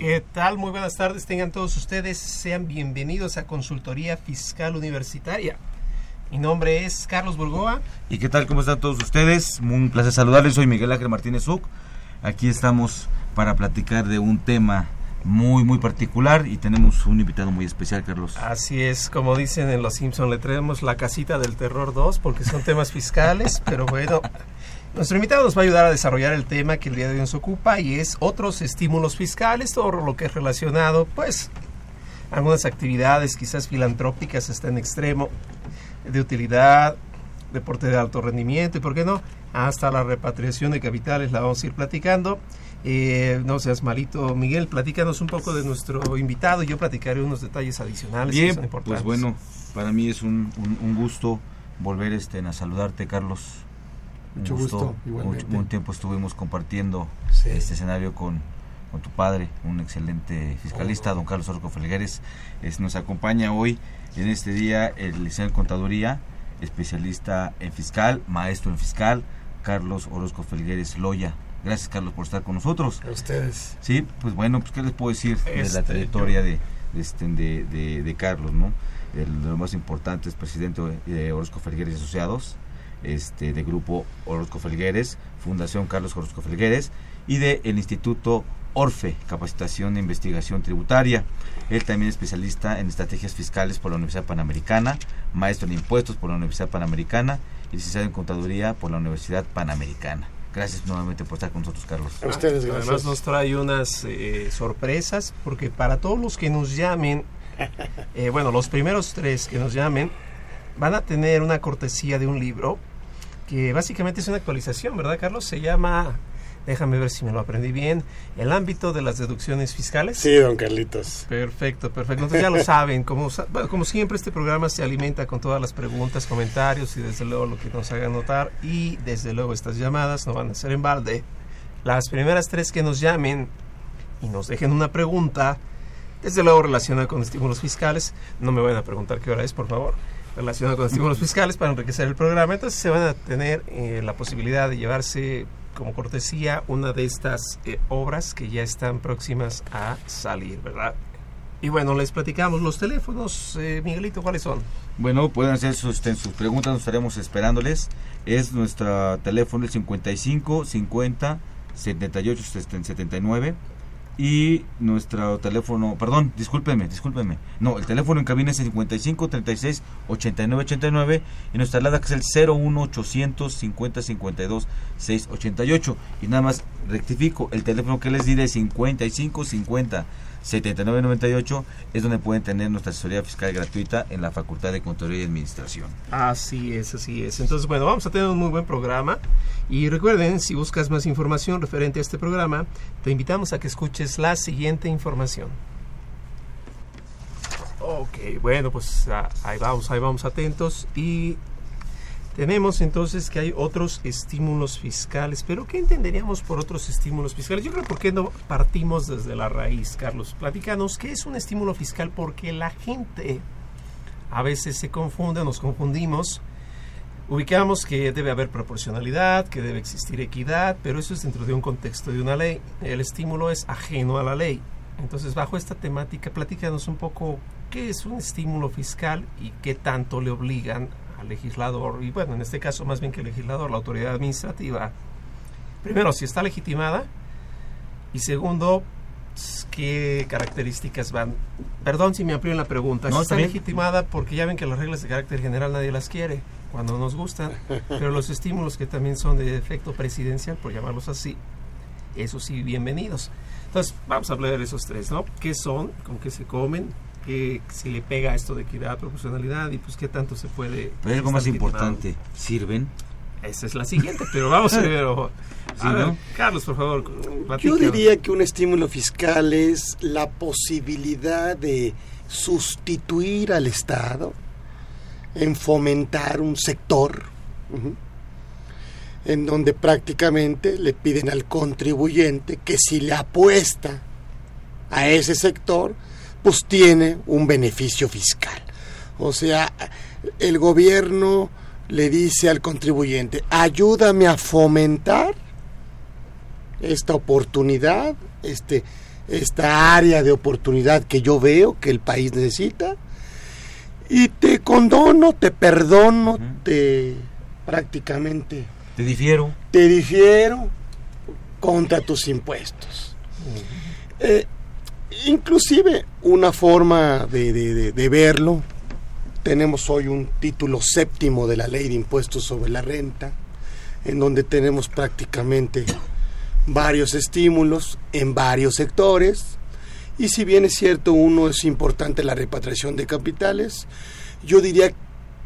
¿Qué tal? Muy buenas tardes, tengan todos ustedes, sean bienvenidos a Consultoría Fiscal Universitaria. Mi nombre es Carlos Burgoa. ¿Y qué tal? ¿Cómo están todos ustedes? Un placer saludarles, soy Miguel Ángel Martínez Uc. Aquí estamos para platicar de un tema muy, muy particular y tenemos un invitado muy especial, Carlos. Así es, como dicen en Los Simpson, le traemos la casita del terror 2 porque son temas fiscales, pero bueno, nuestro invitado nos va a ayudar a desarrollar el tema que el día de hoy nos ocupa y es otros estímulos fiscales, todo lo que es relacionado, pues, algunas actividades quizás filantrópicas hasta en extremo, de utilidad, deporte de alto rendimiento y, ¿por qué no?, hasta la repatriación de capitales, la vamos a ir platicando. Eh, no seas malito, Miguel, platícanos un poco de nuestro invitado y yo platicaré unos detalles adicionales que Bien, son importantes. pues bueno, para mí es un, un- un gusto volver este, a saludarte, Carlos. Un Mucho gusto, igualmente. Un, un tiempo estuvimos compartiendo Sí. este escenario con, con tu padre, un excelente Oh. fiscalista, don Carlos Orco Felgueres. Es, nos acompaña hoy en este día el licenciado en Contaduría, especialista en fiscal, maestro en fiscal, Carlos Orozco Felgueres Loya. Gracias, Carlos, por estar con nosotros. A ustedes. Sí, pues bueno, pues qué les puedo decir de la Este, trayectoria de, de, este, de, de- de Carlos, ¿no? El, lo más importante es presidente de Orozco Felgueres y Asociados, este, de Grupo Orozco Felgueres, Fundación Carlos Orozco Felgueres y de el Instituto Orfe, Capacitación e Investigación Tributaria. Él también es especialista en estrategias fiscales por la Universidad Panamericana, maestro en impuestos por la Universidad Panamericana y licenciado en contaduría por la Universidad Panamericana. Gracias nuevamente por estar con nosotros, Carlos. A ustedes, Además nos trae unas eh, sorpresas porque para todos los que nos llamen, eh, bueno, los primeros tres que nos llamen van a tener una cortesía de un libro que básicamente es una actualización, ¿verdad, Carlos? Se llama, déjame ver si me lo aprendí bien, El ámbito de las deducciones fiscales. Sí, don Carlitos. Perfecto, perfecto. Entonces ya lo saben, como, como siempre este programa se alimenta con todas las preguntas, comentarios y desde luego lo que nos hagan notar y desde luego estas llamadas no van a ser en balde. Las primeras tres que nos llamen y nos dejen una pregunta, desde luego relacionada con estímulos fiscales, no me vayan a preguntar qué hora es, por favor, relacionada con estímulos fiscales para enriquecer el programa, entonces se van a tener eh, la posibilidad de llevarse como cortesía una de estas eh, obras que ya están próximas a salir, ¿verdad? Y bueno, les platicamos los teléfonos, eh, Miguelito, ¿cuáles son? Bueno, pueden hacer sus, este, sus preguntas, nos estaremos esperándoles. Es nuestro teléfono el 55 50 78 79 y nuestro teléfono, perdón, discúlpenme, discúlpenme. No, el teléfono en cabina es el 55 36 89 89 y nuestra alada que es el 01 800 50 52 688 y nada más rectifico, el teléfono que les diré 55 50 7998 es donde pueden tener nuestra asesoría fiscal gratuita en la Facultad de Contaduría y Administración. Así es, así es. Entonces, bueno, vamos a tener un muy buen programa. Y recuerden, si buscas más información referente a este programa, te invitamos a que escuches la siguiente información. Ok, bueno, pues ah, ahí vamos, ahí vamos atentos. Y tenemos entonces que hay otros estímulos fiscales. Pero, ¿qué entenderíamos por otros estímulos fiscales? Yo creo, ¿por qué no partimos desde la raíz, Carlos? Platícanos, ¿qué es un estímulo fiscal? Porque la gente a veces se confunde, nos confundimos. Ubicamos que debe haber proporcionalidad, que debe existir equidad, pero eso es dentro de un contexto de una ley. El estímulo es ajeno a la ley. Entonces, bajo esta temática, platícanos un poco qué es un estímulo fiscal y qué tanto le obligan al legislador, y bueno, en este caso más bien que el legislador, la autoridad administrativa. Primero, si está legitimada, y segundo, qué características van. Perdón si me amplío en la pregunta. No, si está legitimada porque ya ven que las reglas de carácter general nadie las quiere cuando nos gustan, pero los estímulos que también son de efecto presidencial, por llamarlos así, eso sí, bienvenidos. Entonces, vamos a hablar de esos tres, ¿no? ¿Qué son? ¿Con qué se comen? ¿Qué si le pega esto de equidad, proporcionalidad y pues qué tanto se puede... Pero hay algo más importante, ¿sirven? Esa es la siguiente, pero vamos a ver. ojo. A Sí, ver, ¿no? Carlos, por favor. Yo diría que un estímulo fiscal es la posibilidad de sustituir al Estado en fomentar un sector en donde prácticamente le piden al contribuyente que si le apuesta a ese sector, pues tiene un beneficio fiscal. O sea, el gobierno le dice al contribuyente, ayúdame a fomentar esta oportunidad, este, esta área de oportunidad que yo veo que el país necesita, y te condono, te perdono, te prácticamente Te difiero. te difiero contra tus impuestos. Eh, inclusive una forma de, de- verlo, tenemos hoy un título séptimo de la ley de impuestos sobre la renta, en donde tenemos prácticamente varios estímulos en varios sectores, y si bien es cierto uno es importante la repatriación de capitales, yo diría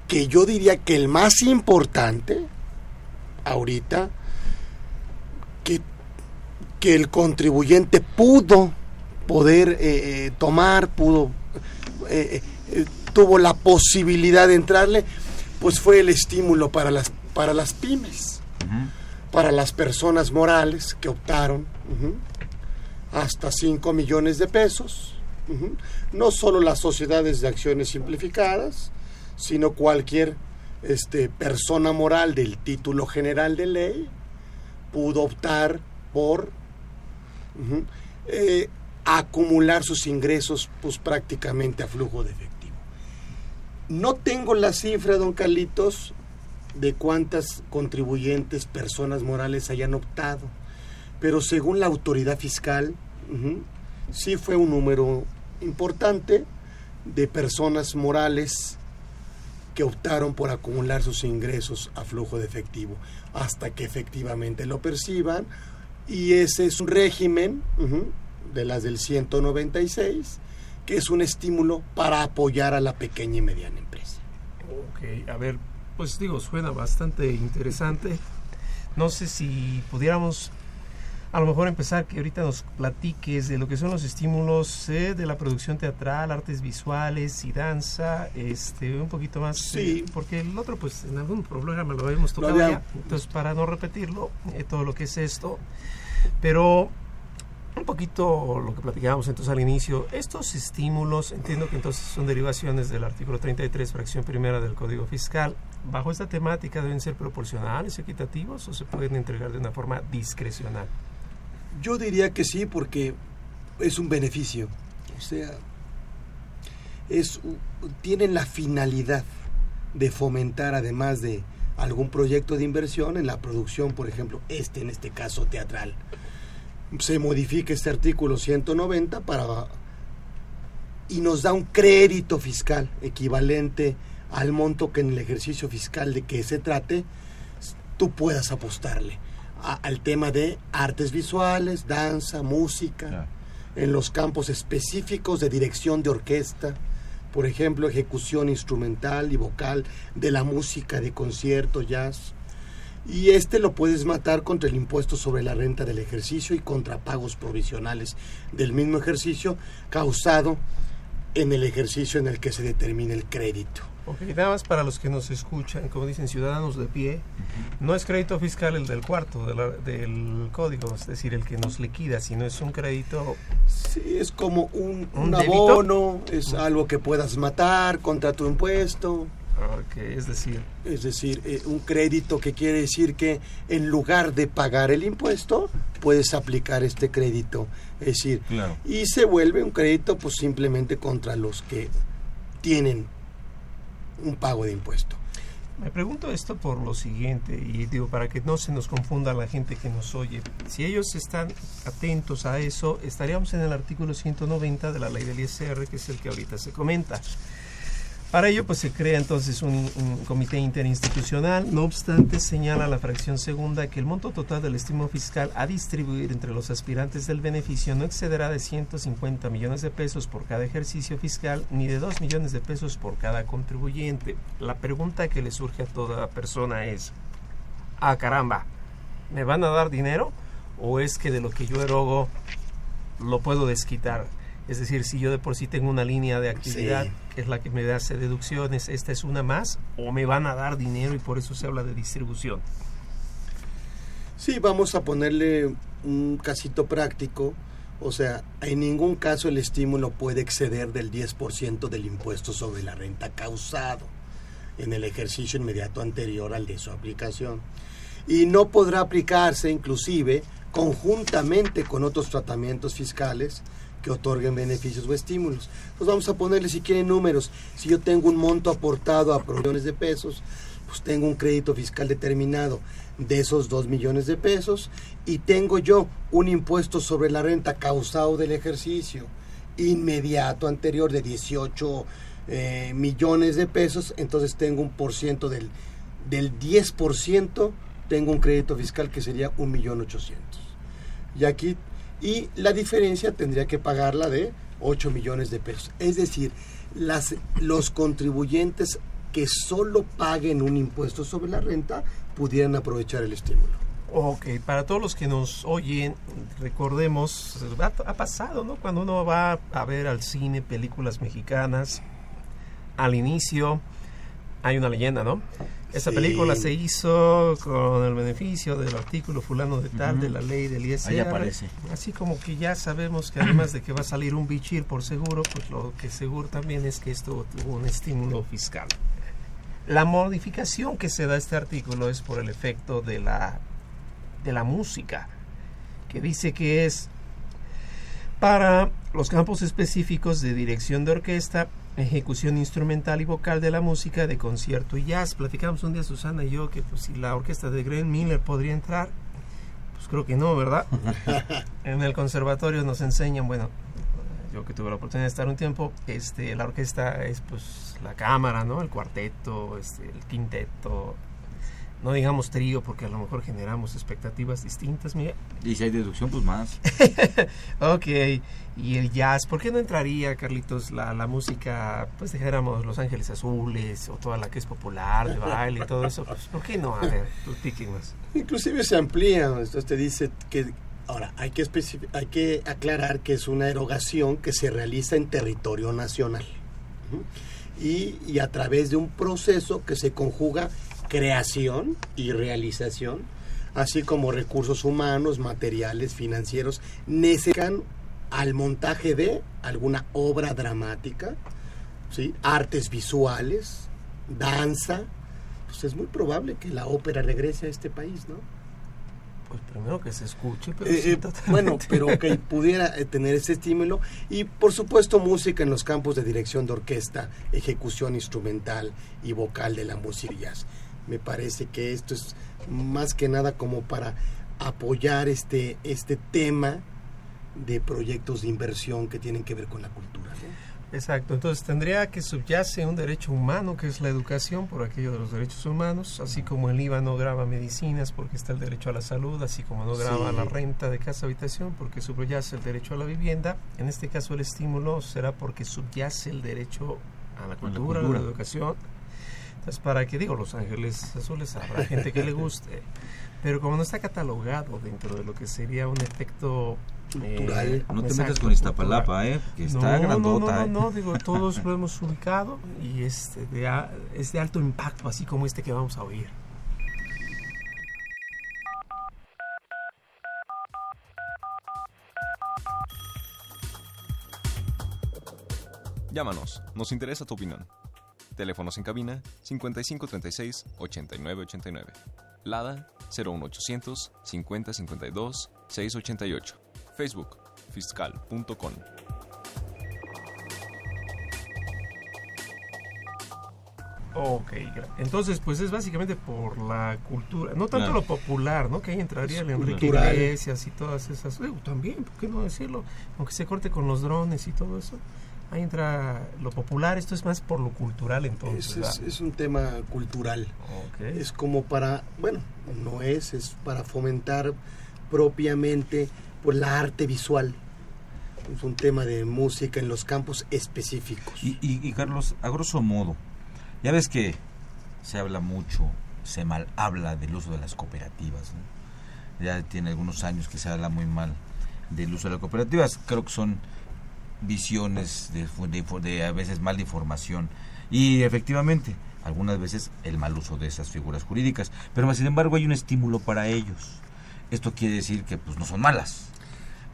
que yo diría que el más importante ahorita que, que el contribuyente pudo poder eh, eh, tomar, pudo eh, tuvo la posibilidad de entrarle, pues fue el estímulo para las para las pymes, para las personas morales que optaron hasta 5 millones de pesos. No solo las sociedades de acciones simplificadas, sino cualquier este, persona moral del título general de ley pudo optar por eh, acumular sus ingresos pues prácticamente a flujo de efectivo. No tengo la cifra, don Carlitos, de cuántas contribuyentes, personas morales hayan optado, pero según la autoridad fiscal, sí fue un número importante de personas morales que optaron por acumular sus ingresos a flujo de efectivo hasta que efectivamente lo perciban y ese es un régimen de las del 196 que es un estímulo para apoyar a la pequeña y mediana empresa. Ok, a ver, pues digo, suena bastante interesante. No sé si pudiéramos a lo mejor empezar que ahorita nos platiques de lo que son los estímulos eh, de la producción teatral, artes visuales y danza, este, un poquito más, Sí. eh, porque el otro, pues en algún programa lo habíamos tocado había- ya, entonces para no repetirlo, eh, todo lo que es esto, pero un poquito lo que platicábamos entonces al inicio, estos estímulos, entiendo que entonces son derivaciones del artículo 33, fracción primera del Código Fiscal. Bajo esta temática deben ser proporcionales, equitativos o se pueden entregar de una forma discrecional. Yo diría que sí porque es un beneficio, o sea, es tienen la finalidad de fomentar además de algún proyecto de inversión en la producción, por ejemplo, este en este caso teatral. Se modifica este artículo 190 para y nos da un crédito fiscal equivalente al monto que en el ejercicio fiscal de que se trate tú puedas apostarle a- al tema de artes visuales, danza, música, Claro. en los campos específicos de dirección de orquesta, por ejemplo, ejecución instrumental y vocal de la música de concierto, jazz. Y este lo puedes matar contra el impuesto sobre la renta del ejercicio y contra pagos provisionales del mismo ejercicio causado en el ejercicio en el que se determina el crédito. Ok, nada más para los que nos escuchan, como dicen ciudadanos de pie, no es crédito fiscal el del cuarto de la- del código, es decir, el que nos liquida, sino es un crédito Sí, es como un, ¿Un un abono, es algo que puedas matar contra tu impuesto. Es decir, Es decir, eh, un crédito que quiere decir que en lugar de pagar el impuesto, puedes aplicar este crédito. Es decir, Claro. y se vuelve un crédito pues simplemente contra los que tienen un pago de impuesto. Me pregunto esto por lo siguiente, y digo, para que no se nos confunda la gente que nos oye. Si ellos están atentos a eso, estaríamos en el artículo 190 de la ley del ISR, que es el que ahorita se comenta. Para ello, pues se crea entonces un, comité interinstitucional. No obstante, señala la fracción segunda que el monto total del estímulo fiscal a distribuir entre los aspirantes del beneficio no excederá de 150 millones de pesos por cada ejercicio fiscal ni de 2 millones de pesos por cada contribuyente. La pregunta que le surge a toda persona es, ah caramba, ¿me van a dar dinero? ¿O es que de lo que yo erogo lo puedo desquitar? Es decir, si yo de por sí tengo una línea de actividad Sí. que es la que me hace deducciones, esta es una más, o me van a dar dinero y por eso se habla de distribución. Sí, vamos a ponerle un casito práctico. O sea, en ningún caso el estímulo puede exceder del 10% del impuesto sobre la renta causado en el ejercicio inmediato anterior al de su aplicación. Y no podrá aplicarse inclusive conjuntamente con otros tratamientos fiscales que otorguen beneficios o estímulos. Pues vamos a ponerle si quieren números. Si yo tengo un monto aportado a millones de pesos, pues tengo un crédito fiscal determinado de esos 2 millones de pesos y tengo yo un impuesto sobre la renta causado del ejercicio inmediato anterior de 18 eh, millones de pesos, entonces tengo un por ciento del, del 10%, tengo un crédito fiscal que sería un millón ochocientos. Y aquí, y la diferencia tendría que pagarla de 8 millones de pesos. Es decir, las, los contribuyentes que solo paguen un impuesto sobre la renta pudieran aprovechar el estímulo. Ok, para todos los que nos oyen, recordemos, ha, ha pasado, ¿no? Cuando uno va a ver al cine películas mexicanas, al inicio hay una leyenda, ¿no? Esta Sí. película se hizo con el beneficio del artículo fulano de tal de la ley del ISR. Ahí aparece. Así como que ya sabemos que además de que va a salir un bichir por seguro, pues lo que seguro también es que esto tuvo un estímulo fiscal. La modificación que se da a este artículo es por el efecto de la, de la música, que dice que es para los campos específicos de dirección de orquesta, ejecución instrumental y vocal de la música, de concierto y jazz. Platicamos un día Susana y yo que pues, si la orquesta de Glenn Miller podría entrar, pues creo que no, ¿verdad? en el conservatorio nos enseñan, bueno, yo que tuve la oportunidad de estar un tiempo, este, la orquesta es pues la cámara, ¿no? El cuarteto, este, el quinteto, no digamos trío porque a lo mejor generamos expectativas distintas, mira. Y si hay deducción, pues más. Ok, y el jazz, ¿por qué no entraría, Carlitos, la, la música, pues dijéramos Los Ángeles Azules o toda la que es popular, de baile y todo eso? Pues, ¿Por qué no? A ver, platíquenos. Inclusive se amplía, entonces te dice que ahora hay que hay que aclarar que es una erogación que se realiza en territorio nacional y, y a través de un proceso que se conjuga creación y realización, así como recursos humanos, materiales, financieros, necesitan al montaje de alguna obra dramática, ¿sí? artes visuales, danza, pues es muy probable que la ópera regrese a este país, ¿no? Pues primero que se escuche, pero Eh, sí, eh, bueno, pero que pudiera eh, tener ese estímulo y por supuesto música en los campos de dirección de orquesta, ejecución instrumental y vocal de la música y jazz. Me parece que esto es más que nada como para apoyar este este tema de proyectos de inversión que tienen que ver con la cultura. ¿no? Exacto, entonces tendría que subyace un derecho humano que es la educación por aquello de los derechos humanos, así como el IVA no graba medicinas porque está el derecho a la salud, así como no graba Sí. la renta de casa habitación porque subyace el derecho a la vivienda. En este caso el estímulo será porque subyace el derecho a la cultura, a la, cultura. educación. Entonces, para que digo, Los Ángeles Azules habrá gente que le guste, pero como no está catalogado dentro de lo que sería un efecto eh, Cultural. No te exacto, metas con Iztapalapa. ¿eh? Que está no, grandota, no, no, ¿eh? no, digo, todos lo hemos ubicado y es de, es de alto impacto, así como este que vamos a oír. Llámanos, nos interesa tu opinión. Teléfonos en cabina 5536 8989. Lada 01800 5052 688. Facebook fiscal.com. Ok, entonces pues es básicamente por la cultura, no tanto Claro. lo popular, ¿no? Que ahí entraría el Enrique cultural. Iglesias y todas esas, también, ¿por qué no decirlo? Aunque se corte con los drones y todo eso, ahí entra lo popular, esto es más por lo cultural entonces. Es, es- un tema cultural. Ok. Es como para, bueno, no es, es para fomentar propiamente pues, la arte visual. Es un tema de música en los campos específicos. Y, y- y, Carlos, a grosso modo, ya ves que se habla mucho se mal habla del uso de las cooperativas. Ya tiene algunos años que se habla muy mal del uso de las cooperativas. Creo que son visiones de, de, a veces mal información. Y efectivamente, algunas veces el mal uso de esas figuras jurídicas. Pero sin embargo hay un estímulo para ellos. Esto quiere decir que pues no son malas.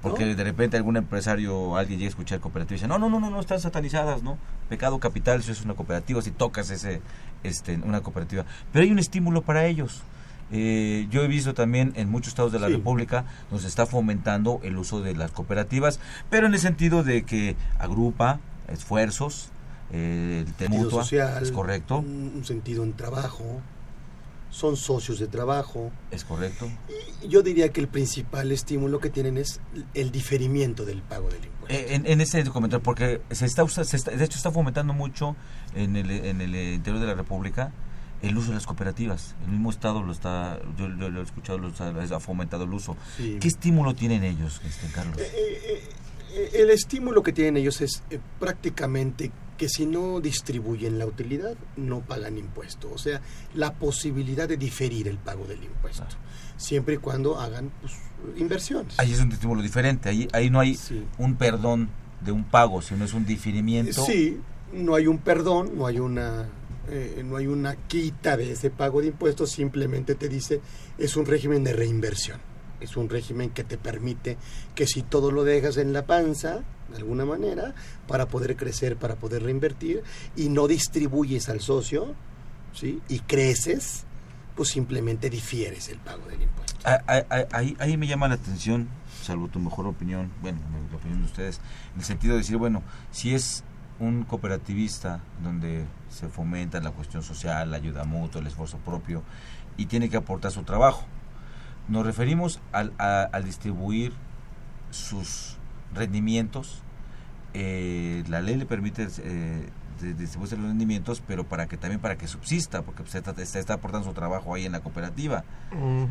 Porque de repente algún empresario o alguien llega a escuchar cooperativa y dice, no, no, no, no, no, están satanizadas, ¿no? Pecado capital, si es una cooperativa, si tocas ese, este, una cooperativa. Pero hay un estímulo para ellos. Eh, yo he visto también en muchos estados de la República donde se está fomentando el uso de las cooperativas, pero en el sentido de que agrupa esfuerzos, eh, el mutua, social, es correcto. Un, sentido en trabajo, son socios de trabajo. Es correcto. Y yo diría que el principal estímulo que tienen es el diferimiento del pago del impuesto. Eh, en, ese comentario, porque se está, se de hecho está fomentando mucho en el, en el interior de la República el uso de las cooperativas. El mismo Estado lo está, yo, lo he escuchado, lo ha fomentado el uso. ¿Qué estímulo tienen ellos, este, Carlos? Eh, eh, el estímulo que tienen ellos es prácticamente que si no distribuyen la utilidad, no pagan impuesto. O sea, la posibilidad de diferir el pago del impuesto. Ah. Siempre y cuando hagan pues, inversiones. Ahí es un estímulo diferente. Ahí, ahí no hay un perdón de un pago, sino es un diferimiento. Sí, no hay un perdón, no hay una eh, no hay una quita de ese pago de impuestos, simplemente te dice es un régimen de reinversión. Es un régimen que te permite que si todo lo dejas en la panza, de alguna manera, para poder crecer, para poder reinvertir, y no distribuyes al socio, ¿sí? y creces, pues simplemente difieres el pago del impuesto. Ah, ah, ah, ahí, ahí me llama la atención, salvo tu mejor opinión, bueno, la opinión de ustedes, en el sentido de decir, bueno, si es un cooperativista donde se fomenta la cuestión social, la ayuda mutua, el esfuerzo propio y tiene que aportar su trabajo. Nos referimos al, al distribuir sus rendimientos. Eh, la ley le permite eh, distribuir los rendimientos, pero para que también para que subsista, porque se está, está, aportando su trabajo ahí en la cooperativa.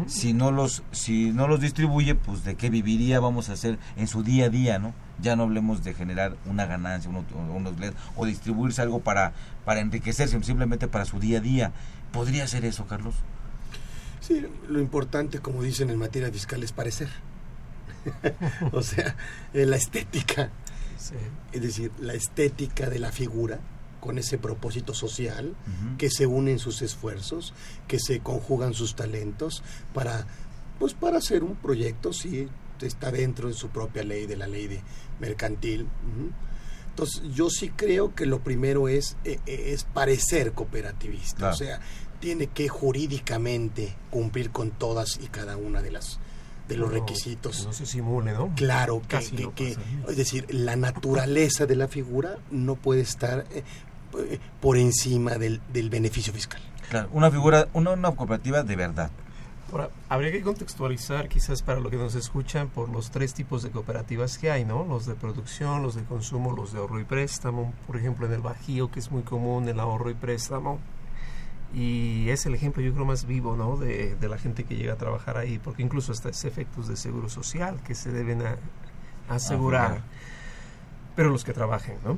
Si no los si no los distribuye, pues de qué viviría vamos a hacer en su día a día, ¿no? Ya no hablemos de generar una ganancia, unos, o distribuirse algo para para enriquecerse, simplemente para su día a día. ¿Podría ser eso, Carlos? Sí, lo importante, como dicen en materia fiscal, es parecer. o sea, eh, la estética. Es decir, la estética de la figura con ese propósito social, que se unen sus esfuerzos, que se conjugan sus talentos para, pues para hacer un proyecto, si está dentro de su propia ley, de la ley de mercantil. Entonces, yo sí creo que lo primero es, eh, eh, es parecer cooperativista, o sea, tiene que jurídicamente cumplir con todas y cada una de las de los requisitos. No se simule, ¿no? Claro, que, es decir, la naturaleza de la figura no puede estar eh, por encima del, del, beneficio fiscal. Claro, una figura, una, una cooperativa de verdad. Ahora, habría que contextualizar quizás para lo que nos escuchan por los tres tipos de cooperativas que hay, ¿no? Los de producción, los de consumo, los de ahorro y préstamo. Por ejemplo, en el Bajío, que es muy común, el ahorro y préstamo y es el ejemplo yo creo más vivo ¿no? de, la gente que llega a trabajar ahí porque incluso hasta es efectos de seguro social que se deben asegurar pero los que trabajen ¿no?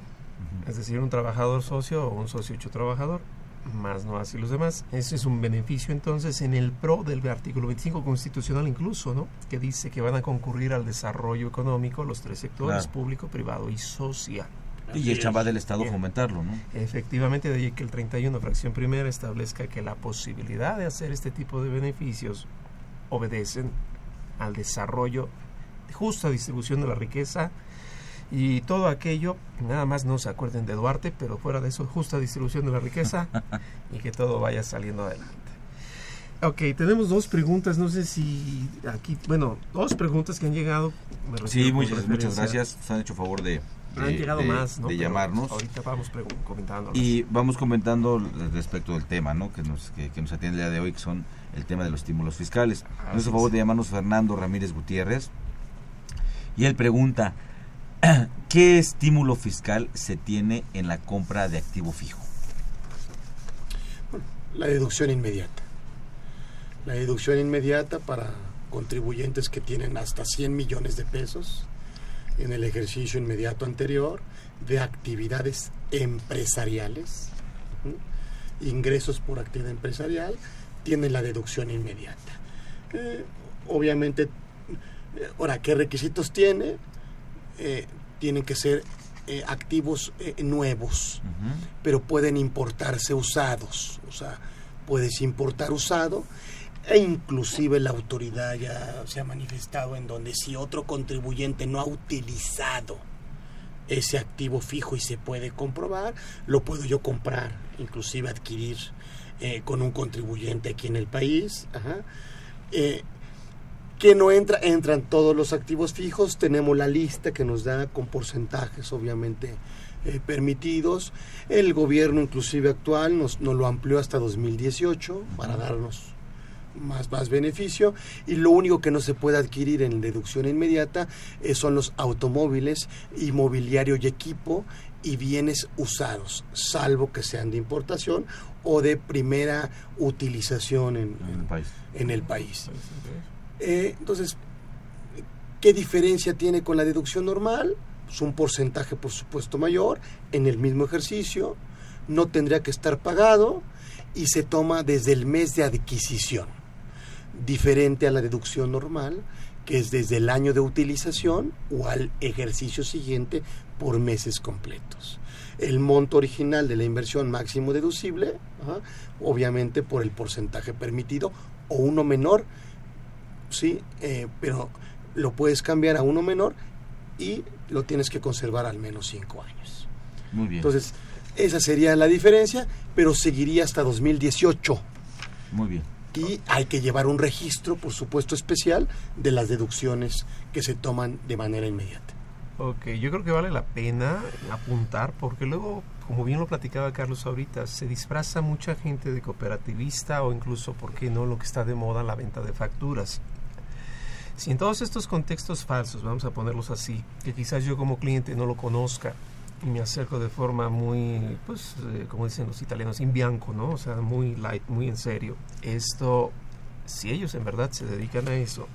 Es decir un trabajador socio o un socio hecho trabajador más no así los demás. Ese es un beneficio entonces en el pro del artículo 25 constitucional incluso ¿no? que dice que van a concurrir al desarrollo económico los tres sectores público privado y social. Y el chamba del Estado fomentarlo, ¿no? Efectivamente, de ahí que el 31, fracción primera, establezca que la posibilidad de hacer este tipo de beneficios obedecen al desarrollo, justa distribución de la riqueza y todo aquello, nada más no se acuerden de Duarte, pero fuera de eso, justa distribución de la riqueza y que todo vaya saliendo adelante. Ok, tenemos dos preguntas, no sé si aquí, bueno, dos preguntas que han llegado. sí, muchas, muchas gracias, se han hecho favor de, han llegado más, ¿no? de llamarnos. Ahorita vamos comentando. Y vamos comentando respecto del tema, ¿no? Que nos, que, nos atiende el día de hoy, que son el tema de los estímulos fiscales. Nos a favor de llamarnos Fernando Ramírez Gutiérrez. Y él pregunta, ¿qué estímulo fiscal se tiene en la compra de activo fijo? la deducción inmediata. La deducción inmediata para contribuyentes que tienen hasta 100 millones de pesos en el ejercicio inmediato anterior de actividades empresariales, ingresos por actividad empresarial, tienen la deducción inmediata. Eh, obviamente, eh, ahora, ¿qué requisitos tiene? Eh, tienen que ser eh, activos eh, nuevos, pero pueden importarse usados. O sea, puedes importar usado e inclusive la autoridad ya se ha manifestado en donde si otro contribuyente no ha utilizado ese activo fijo y se puede comprobar, lo puedo yo comprar, inclusive adquirir eh, con un contribuyente aquí en el país. Ajá. Eh, que no entra, entran todos los activos fijos, tenemos la lista que nos da con porcentajes obviamente eh, permitidos. El gobierno inclusive actual nos, nos lo amplió hasta 2018 para darnos más, más beneficio y lo único que no se puede adquirir en deducción inmediata eh, son los automóviles, inmobiliario y equipo y bienes usados, salvo que sean de importación o de primera utilización en, En el país. en el país. Eh, entonces, ¿qué diferencia tiene con la deducción normal? Pues un porcentaje, por supuesto, mayor en el mismo ejercicio, no tendría que estar pagado y se toma desde el mes de adquisición, diferente a la deducción normal, que es desde el año de utilización o al ejercicio siguiente por meses completos. El monto original de la inversión máximo deducible, obviamente por el porcentaje permitido, o uno menor, sí, eh, pero lo puedes cambiar a uno menor y lo tienes que conservar al menos cinco años. Muy bien. Entonces, esa sería la diferencia, pero seguiría hasta 2018. Muy bien. Y hay que llevar un registro, por supuesto, especial de las deducciones que se toman de manera inmediata. Ok, yo creo que vale la pena apuntar porque luego, como bien lo platicaba Carlos ahorita, se disfraza mucha gente de cooperativista o incluso, ¿por qué no?, lo que está de moda, la venta de facturas. Si en todos estos contextos falsos, vamos a ponerlos así, que quizás yo como cliente no lo conozca y me acerco de forma muy, pues, eh, como dicen los italianos, in bianco, ¿no? O sea, muy light, muy en serio. Esto, si ellos en verdad se dedican a eso,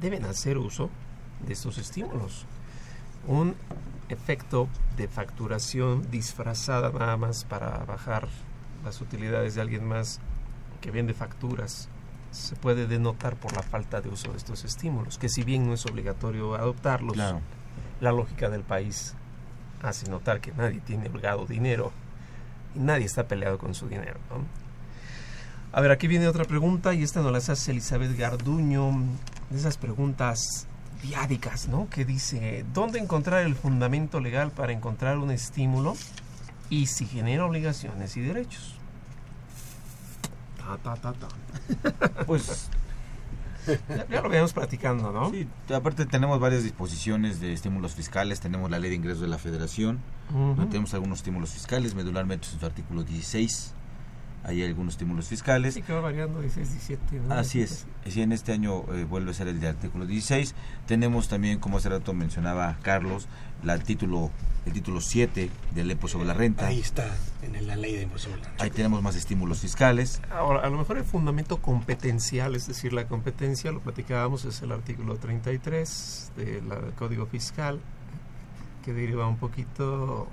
deben hacer uso de estos estímulos. Un efecto de facturación disfrazada nada más para bajar las utilidades de alguien más que vende facturas se puede denotar por la falta de uso de estos estímulos, que si bien no es obligatorio adoptarlos, Claro. la lógica del país hace notar que nadie tiene holgado dinero y nadie está peleado con su dinero. ¿no? A ver, aquí viene otra pregunta y esta nos la hace Elizabeth Garduño, de esas preguntas diádicas, ¿no? Que dice, ¿dónde encontrar el fundamento legal para encontrar un estímulo y si genera obligaciones y derechos? Ta, ta, ta, ta. Pues Ya, ya lo veníamos platicando, ¿no? Sí, aparte tenemos varias disposiciones de estímulos fiscales, tenemos la ley de ingresos de la federación, donde tenemos algunos estímulos fiscales, medularmente en su artículo 16, hay algunos estímulos fiscales. Sí, que va variando 16, 17. ¿no? Así es, sí, en este año eh, vuelve a ser el de artículo 16. Tenemos también, como hace rato mencionaba Carlos, la título, el título 7 del EPO sobre la renta. Ahí está, en la ley de impuesto sobre la renta. Ahí tenemos más estímulos fiscales. Ahora, a lo mejor el fundamento competencial, es decir, la competencia, lo platicábamos, es el artículo 33 del Código Fiscal, que deriva un poquito,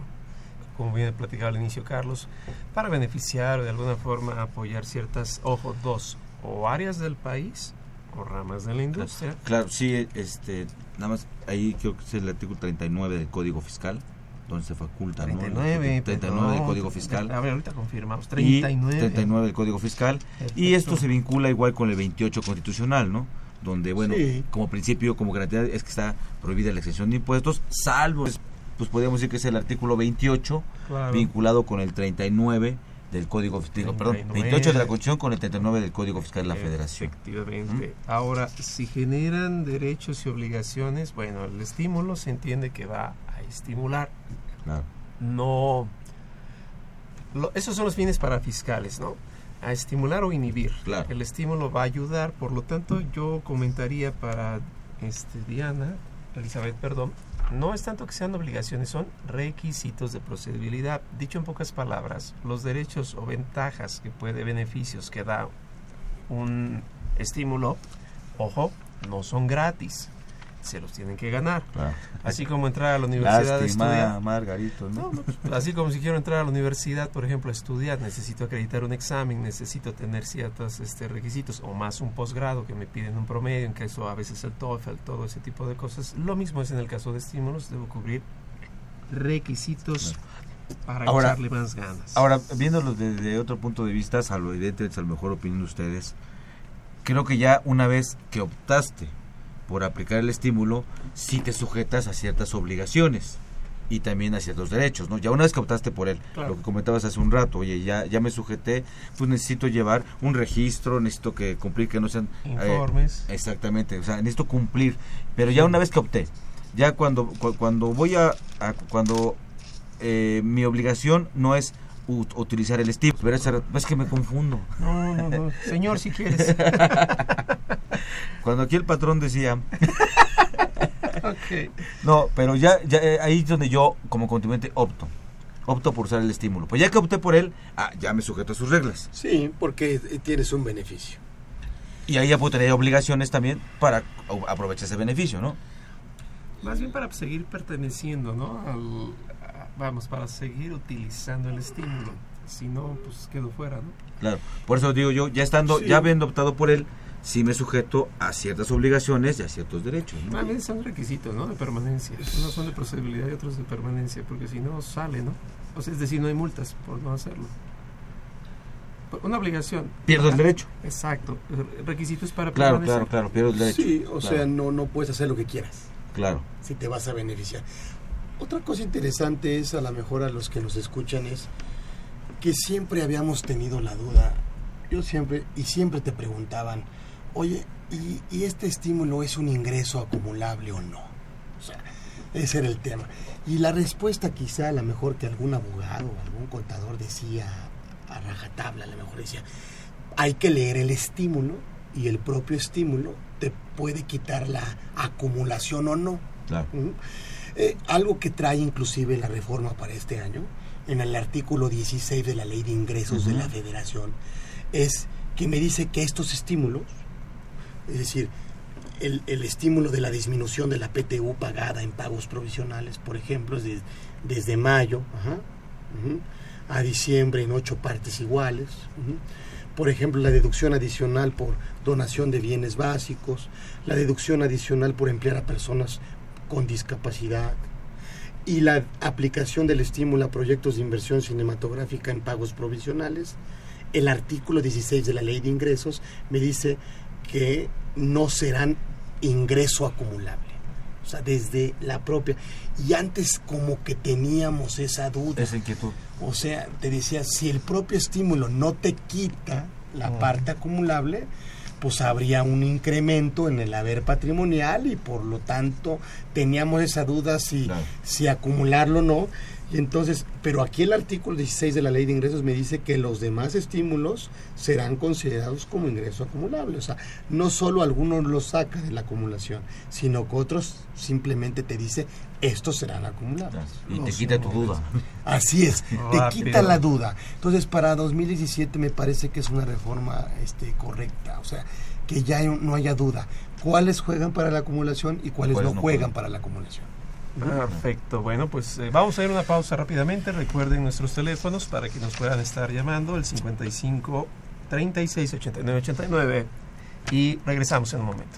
como bien platicaba al inicio Carlos, para beneficiar o de alguna forma apoyar ciertas, ojo, dos, o áreas del país o ramas de la industria. Claro, sí, este, nada más ahí creo que es el artículo 39 del Código Fiscal, donde se faculta, ¿no? 39, 39 del Código Fiscal. A ver, ahorita confirmamos. y 39. 39 del Código Fiscal. Y esto se vincula igual con el 28 constitucional, ¿no? Donde, bueno, Sí. como principio, como garantía, es que está prohibida la exención de impuestos, salvo, pues, podríamos decir que es el artículo 28, Claro. vinculado con el 39 del Código Fiscal, perdón, 39. 28 de la Constitución con el 39 del Código Fiscal de la Federación. Efectivamente. Ahora, si generan derechos y obligaciones, bueno, el estímulo se entiende que va a estimular, Claro. no... lo- esos son los fines para fiscales, ¿no? A estimular o inhibir. Claro. El estímulo va a ayudar, por lo tanto, yo comentaría para este, Diana, Elizabeth, perdón, no es tanto que sean obligaciones, son requisitos de procedibilidad. Dicho en pocas palabras, los derechos o ventajas que puede, beneficios que da un estímulo, ojo, no son gratis. Se los tienen que ganar. Claro. Así como entrar a la universidad a Lástima, estudiar. Margarito, ¿no? No, no, pues, así como si quiero entrar a la universidad, por ejemplo, a estudiar, necesito acreditar un examen, necesito tener ciertos este, requisitos, o más un posgrado que me piden un promedio, en caso a veces el TOEFL, todo ese tipo de cosas. Lo mismo es en el caso de estímulos, debo cubrir requisitos para Ahora- echarle más ganas. Ahora, viéndolo desde otro punto de vista, salvo evidentemente, a lo mejor opinión de ustedes, creo que ya una vez que optaste por aplicar el estímulo, sí te sujetas a ciertas obligaciones y también a ciertos derechos, ¿no? Ya una vez que optaste por él, Claro. lo que comentabas hace un rato, oye, ya, ya me sujeté, pues necesito llevar un registro, necesito que cumplir que no sean... eh, Informes. exactamente, o sea, necesito cumplir, pero ya una vez que opté, ya cuando, cu- cuando voy a, a- cuando eh, mi obligación no es ut- utilizar el estímulo, pero es, es que me confundo. No, no, no. Señor, si quieres. Cuando aquí el patrón decía, ok. no, pero ya, ya eh, ahí es donde yo como contribuyente opto, opto por usar el estímulo. Pues ya que opté por él, ah, ya me sujeto a sus reglas. Sí, porque tienes un beneficio. Y ahí ya puedo tener obligaciones también para aprovechar ese beneficio, ¿no? Más bien para seguir perteneciendo, ¿no? Al- vamos, para seguir utilizando el estímulo. Si no, pues quedo fuera, ¿no? Claro, por eso digo yo, ya estando, Sí. ya habiendo optado por él, sí me sujeto a ciertas obligaciones y a ciertos derechos. ¿no? Más bien son requisitos, ¿no? De permanencia. Unos son de procedibilidad y otros de permanencia, porque si no, sale, ¿no? O sea, es decir, no hay multas por no hacerlo. Una obligación. Pierdo el derecho. Exacto. Re- Requisitos para Claro, permanecer. claro, claro, pierdo el derecho. Sí, o Claro. sea, no, no puedes hacer lo que quieras Claro. si te vas a beneficiar. Otra cosa interesante es, a lo mejor a los que nos escuchan, es que siempre habíamos tenido la duda, yo siempre, y siempre te preguntaban, oye, ¿y, y este estímulo es un ingreso acumulable o no? O sea, ese era el tema. Y la respuesta quizá a lo mejor que algún abogado o algún contador decía a rajatabla, a lo mejor decía, hay que leer el estímulo y el propio estímulo te puede quitar la acumulación o no. Claro. Ujú. Eh, algo que trae inclusive la reforma para este año, en el artículo 16 de la Ley de Ingresos de la Federación, es que me dice que estos estímulos, es decir, el, el estímulo de la disminución de la PTU pagada en pagos provisionales, por ejemplo, es de- desde mayo a diciembre en ocho partes iguales. Por ejemplo, la deducción adicional por donación de bienes básicos, la deducción adicional por emplear a personas con discapacidad y la aplicación del estímulo a proyectos de inversión cinematográfica en pagos provisionales. El artículo 16 de la Ley de Ingresos me dice que no serán ingreso acumulable. O sea, desde la propia. Y antes como que teníamos esa duda. Esa inquietud. O sea, te decía, si el propio estímulo no te quita la parte acumulable, pues habría un incremento en el haber patrimonial y por lo tanto teníamos esa duda si, Claro. si acumularlo o no. Y entonces, pero aquí el artículo 16 de la ley de ingresos me dice que los demás estímulos serán considerados como ingreso acumulable. O sea, no solo algunos los saca de la acumulación, sino que otros simplemente te dice estos serán acumulables. Y te quita tu duda. Así es, te quita la duda. Entonces, para 2017 me parece que es una reforma este, correcta, o sea, que ya no haya duda. ¿Cuáles juegan para la acumulación y cuáles, ¿Cuáles no no juegan juegan? para la acumulación? Perfecto. Bueno, pues eh, vamos a ir a una pausa rápidamente. Recuerden nuestros teléfonos para que nos puedan estar llamando el 55 36 89 89 y regresamos en un momento.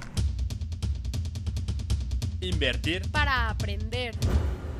Invertir. Para aprender.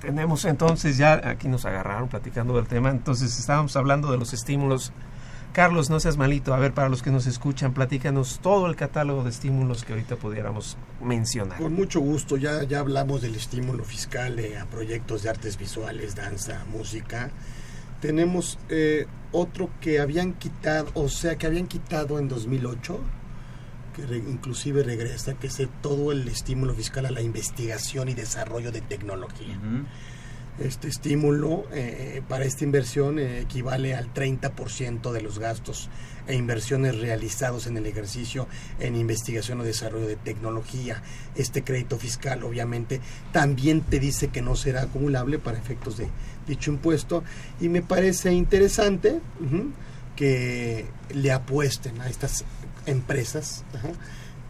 Tenemos entonces ya, aquí nos agarraron platicando del tema, entonces estábamos hablando de los estímulos. Carlos, no seas malito, a ver, para los que nos escuchan, platícanos todo el catálogo de estímulos que ahorita pudiéramos mencionar. Con mucho gusto, ya, ya hablamos del estímulo fiscal eh, a proyectos de artes visuales, danza, música. Tenemos eh, otro que habían quitado, o sea, que habían quitado en 2008, que re, inclusive regresa, que es todo el estímulo fiscal a la investigación y desarrollo de tecnología. Uh -huh. Este estímulo eh, para esta inversión eh, equivale al 30% de los gastos e inversiones realizados en el ejercicio en investigación o desarrollo de tecnología. Este crédito fiscal obviamente también te dice que no será acumulable para efectos de dicho impuesto y me parece interesante uh -huh, que le apuesten a estas empresas ajá,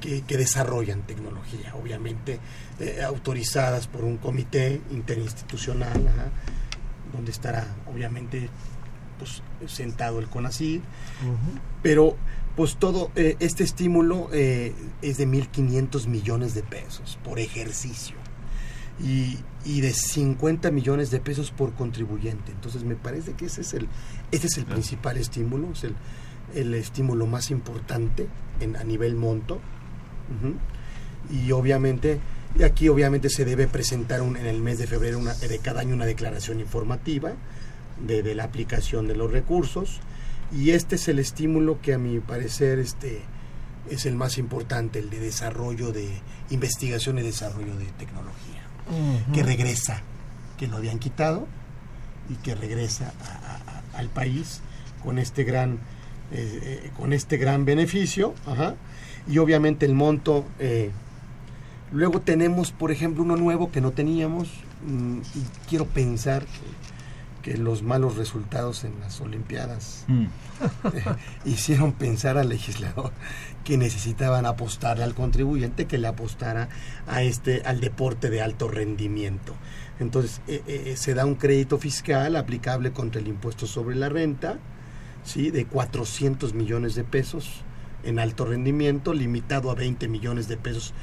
que, que, desarrollan tecnología, obviamente eh, autorizadas por un comité interinstitucional, ajá, donde estará obviamente pues, sentado el CONACYT, uh -huh. pero pues todo eh, este estímulo eh, es de 1.500 millones de pesos por ejercicio y, y, de 50 millones de pesos por contribuyente. Entonces me parece que ese es el, ese es el principal estímulo, es el, el estímulo más importante en, a nivel monto. Uh -huh. Y obviamente, aquí obviamente se debe presentar un, en el mes de febrero una, de cada año una declaración informativa de, de, la aplicación de los recursos. Y este es el estímulo que a mi parecer este, es el más importante, el de desarrollo de investigación y desarrollo de tecnología, uh -huh. que regresa, que lo habían quitado y que regresa a, a, al país con este gran eh, eh, con este gran beneficio ajá, y obviamente el monto eh, luego tenemos por ejemplo uno nuevo que no teníamos mmm, y quiero pensar que, que, los malos resultados en las olimpiadas mm. hicieron pensar al legislador que necesitaban apostarle al contribuyente que le apostara a este al deporte de alto rendimiento entonces se da un crédito fiscal aplicable contra el impuesto sobre la renta ¿sí? de 400 millones de pesos en alto rendimiento, limitado a 20 millones de pesos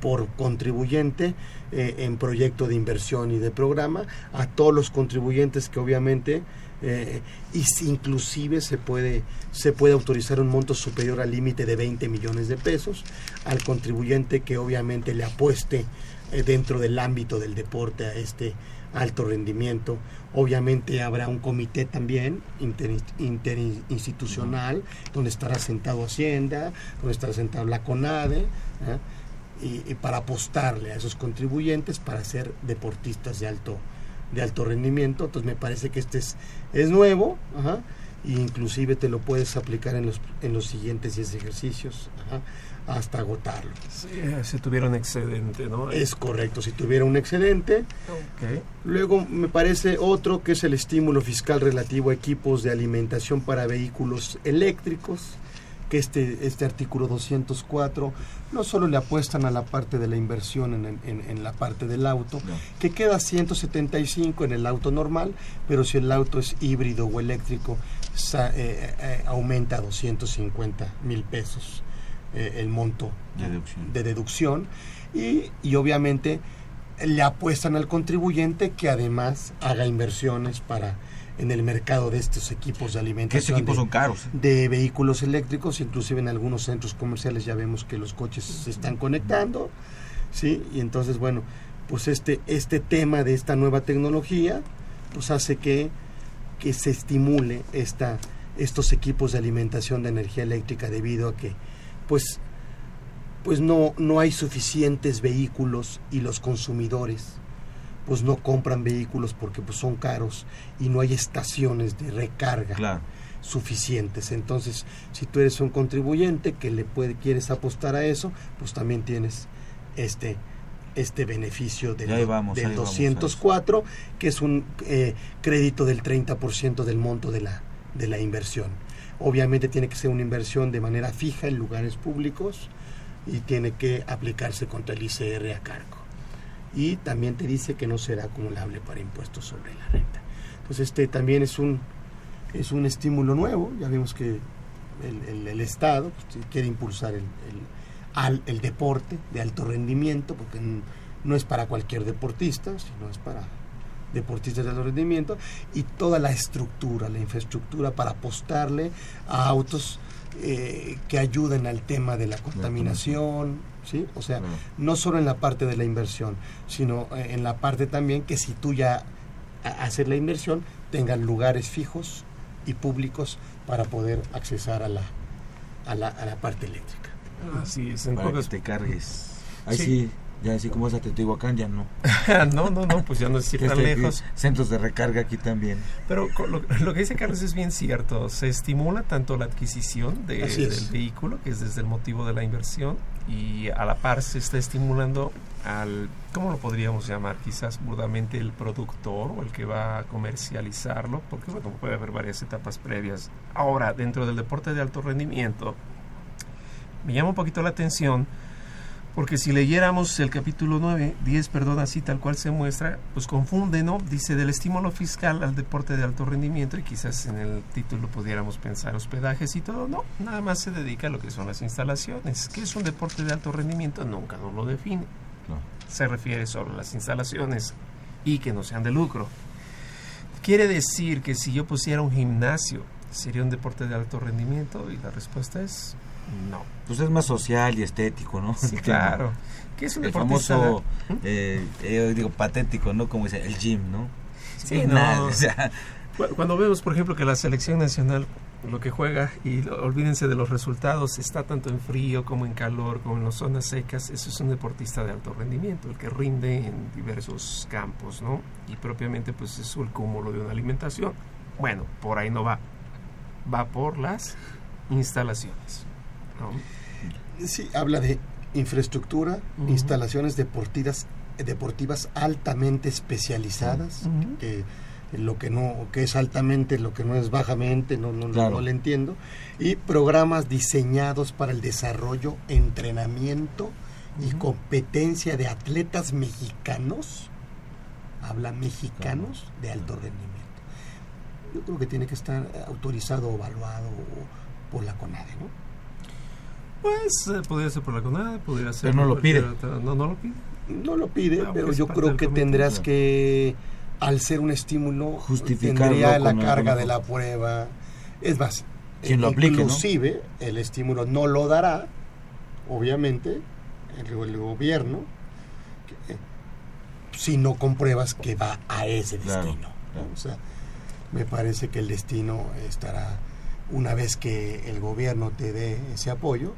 por contribuyente eh, en proyecto de inversión y de programa, a todos los contribuyentes que obviamente eh, y si inclusive se puede, se puede autorizar un monto superior al límite de 20 millones de pesos al contribuyente que obviamente le apueste eh, dentro del ámbito del deporte a este alto rendimiento. Obviamente habrá un comité también inter, interinstitucional donde estará sentado Hacienda, donde estará sentado la CONADE, ¿eh? y, y, para apostarle a esos contribuyentes para ser deportistas de alto, de alto rendimiento. Entonces me parece que este es, es nuevo. Ajá, e inclusive te lo puedes aplicar en los, en los siguientes 10 ejercicios. Ajá hasta agotarlo. Sí, si tuviera un excedente, ¿no? Es correcto, si tuviera un excedente. Okay. Luego me parece otro que es el estímulo fiscal relativo a equipos de alimentación para vehículos eléctricos, que este, este artículo 204 no solo le apuestan a la parte de la inversión en, en, en la parte del auto, no. que queda 175 en el auto normal, pero si el auto es híbrido o eléctrico, eh, eh, aumenta a 250 mil pesos eh, el monto de deducción, de deducción y, y, obviamente le apuestan al contribuyente que además haga inversiones para en el mercado de estos equipos de alimentación. estos equipos de, son caros. De vehículos eléctricos, inclusive en algunos centros comerciales ya vemos que los coches se están conectando, ¿sí? Y entonces, bueno, pues este, este tema de esta nueva tecnología, pues hace que, que se estimule esta, estos equipos de alimentación de energía eléctrica debido a que pues, pues no, no hay suficientes vehículos y los consumidores pues no compran vehículos porque pues son caros y no hay estaciones de recarga claro. suficientes. Entonces, si tú eres un contribuyente que le puede, quieres apostar a eso, pues también tienes este este beneficio del, Y ahí vamos, del ahí vamos a 204, que es un eh, crédito del 30% del monto de la, de la inversión. Obviamente tiene que ser una inversión de manera fija en lugares públicos y tiene que aplicarse contra el ICR a cargo. Y también te dice que no será acumulable para impuestos sobre la renta. Entonces este también es un, es un estímulo nuevo, ya vimos que el, Estado pues, quiere impulsar el, el- el deporte de alto rendimiento, porque no es para cualquier deportista, sino es para deportistas de alto rendimiento, y toda la estructura, la infraestructura para apostarle a autos eh, que ayuden al tema de la contaminación, ¿sí? O sea, no solo en la parte de la inversión, sino eh, en la parte también que si tú ya haces la inversión, tengan lugares fijos y públicos para poder accesar a la, a la, a la parte eléctrica. Así es, en Para que te cargues. Ahí Sí. sí. Ya así como es a Teotihuacán, ya no. no, no, no, pues ya no es ir Que tan lejos. Centros de recarga aquí también. Pero lo, lo que dice Carlos es bien cierto. Se estimula tanto la adquisición de- del vehículo, que es desde el motivo de la inversión, y a la par se está estimulando al, ¿cómo lo podríamos llamar? Quizás burdamente el productor o el que va a comercializarlo, porque bueno, puede haber varias etapas previas. Ahora, dentro del deporte de alto rendimiento, me llama un poquito la atención porque si leyéramos el capítulo 9, 10, perdón, así tal cual se muestra, pues confunde, ¿no? Dice del estímulo fiscal al deporte de alto rendimiento y quizás en el título pudiéramos pensar hospedajes y todo. No, nada más se dedica a lo que son las instalaciones. ¿Qué es un deporte de alto rendimiento? Nunca nos lo define. Se refiere solo a las instalaciones y que no sean de lucro. Quiere decir que si yo pusiera un gimnasio, ¿sería un deporte de alto rendimiento? Y la respuesta es no. Pues es más social y estético, ¿no? Sí, claro. ¿Qué es un el deportista famoso, de- eh, eh, digo, patético, ¿no? Como dice, el gym, ¿no? Sí, no. nada, o sea, Cu- Cuando vemos, por ejemplo, que la selección nacional lo que juega, y olvídense de los resultados, está tanto en frío como en calor, como en las zonas secas, eso es un deportista de alto rendimiento, el que rinde en diversos campos, ¿no? Y propiamente pues es el cúmulo de una alimentación. Bueno, por ahí no va, va por las instalaciones. ¿No? Sí, habla de infraestructura, instalaciones deportivas, deportivas altamente especializadas, que lo que no que es altamente, lo que no es bajamente, no, no, no- Claro. no le entiendo, y programas diseñados para el desarrollo, entrenamiento y competencia de atletas mexicanos, habla mexicanos de alto rendimiento. Yo creo que tiene que estar autorizado o evaluado por la CONADE, ¿no? Pues eh, podría ser por la CONADE, podría ser Pero no lo pide. otra- No, no lo pide. No lo pide, pero yo creo que tendrás que, al ser un estímulo, Justificarlo tendría la carga de la prueba. Es más, Quien lo aplique, ¿no? inclusive el estímulo no lo dará, obviamente, el, el gobierno, que- si no compruebas que va a ese Claro, destino. ¿no? O sea, me parece que el destino estará, una vez que el gobierno te dé ese apoyo,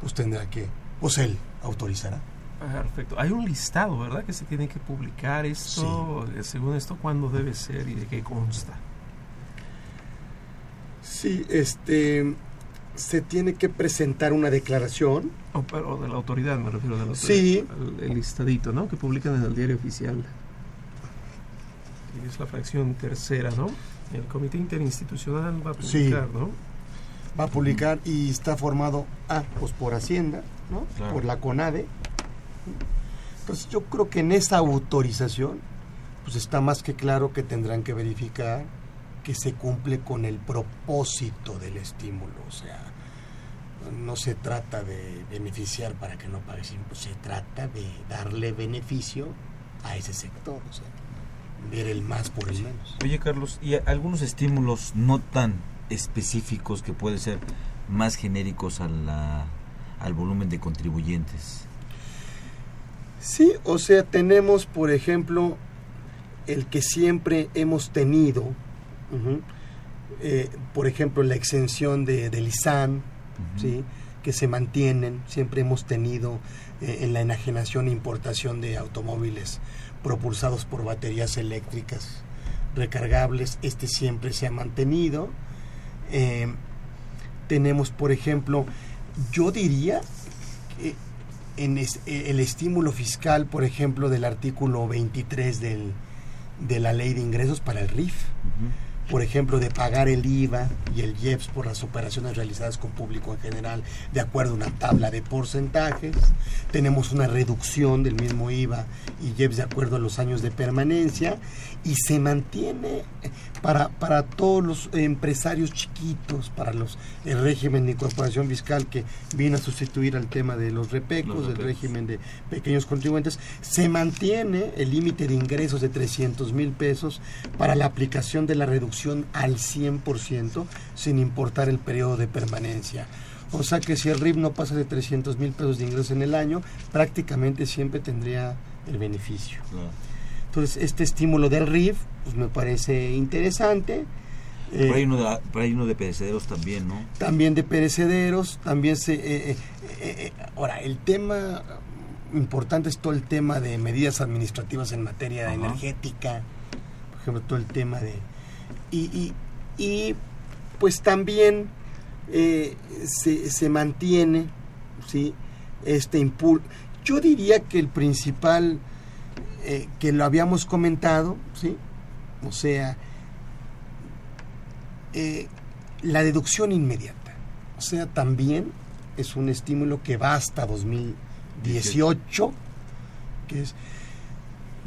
pues tendrá que, pues él autorizará. Perfecto. Hay un listado, ¿verdad? Que se tiene que publicar esto, según esto, cuándo debe ser y de qué consta. Sí, este se tiene que presentar una declaración. O, pero de la autoridad, me refiero de la autoridad. Sí. El, el listadito, ¿no? Que publican en el diario oficial. Y es la fracción tercera, ¿no? El comité interinstitucional va a Sí. publicar, ¿no? Va a publicar y está formado ah, pues por Hacienda, ¿no? Claro. Por la CONADE. Entonces yo creo que en esa autorización pues está más que claro que tendrán que verificar que se cumple con el propósito del estímulo, o sea, no se trata de beneficiar para que no pagues impuestos, se trata de darle beneficio a ese sector, o sea, ver el más por el menos. Oye, Carlos, ¿y algunos estímulos no tan específicos que pueden ser más genéricos a la, al volumen de contribuyentes? Sí, o sea, tenemos, por ejemplo, el que siempre hemos tenido, eh, por ejemplo, la exención de, del ISAN, ¿sí? que se mantienen, siempre hemos tenido eh, en la enajenación e importación de automóviles propulsados por baterías eléctricas recargables, este siempre se ha mantenido. Eh, tenemos, por ejemplo, yo diría que en eh, el estímulo fiscal, por ejemplo, del artículo 23 del, de la ley de ingresos para el RIF, por ejemplo, de pagar el IVA y el IEPS por las operaciones realizadas con público en general, de acuerdo a una tabla de porcentajes. Tenemos una reducción del mismo IVA y IEPS de acuerdo a los años de permanencia y se mantiene para, para todos los empresarios chiquitos, para los el régimen de incorporación fiscal que vino a sustituir al tema de los repecos, Los del repecos. régimen de pequeños contribuyentes, se mantiene el límite de ingresos de 300 mil pesos para la aplicación de la reducción al 100% sin importar el periodo de permanencia. O sea que si el RIF no pasa de 300 mil pesos de ingresos en el año, prácticamente siempre tendría el beneficio. Entonces, este estímulo del RIF pues me parece interesante. Eh, Por ahí uno de, por ahí uno de perecederos también, ¿no? también de perecederos, también se... eh, eh, eh, eh, ahora, el tema importante es todo el tema de medidas administrativas en materia Ajá. energética, por ejemplo, todo el tema de... Y, y, pues también eh, se, se mantiene, ¿sí? Este impulso. Yo diría que el principal, eh, que lo habíamos comentado, ¿sí? O sea, eh, la deducción inmediata. O sea, también es un estímulo que va hasta 2018, que es,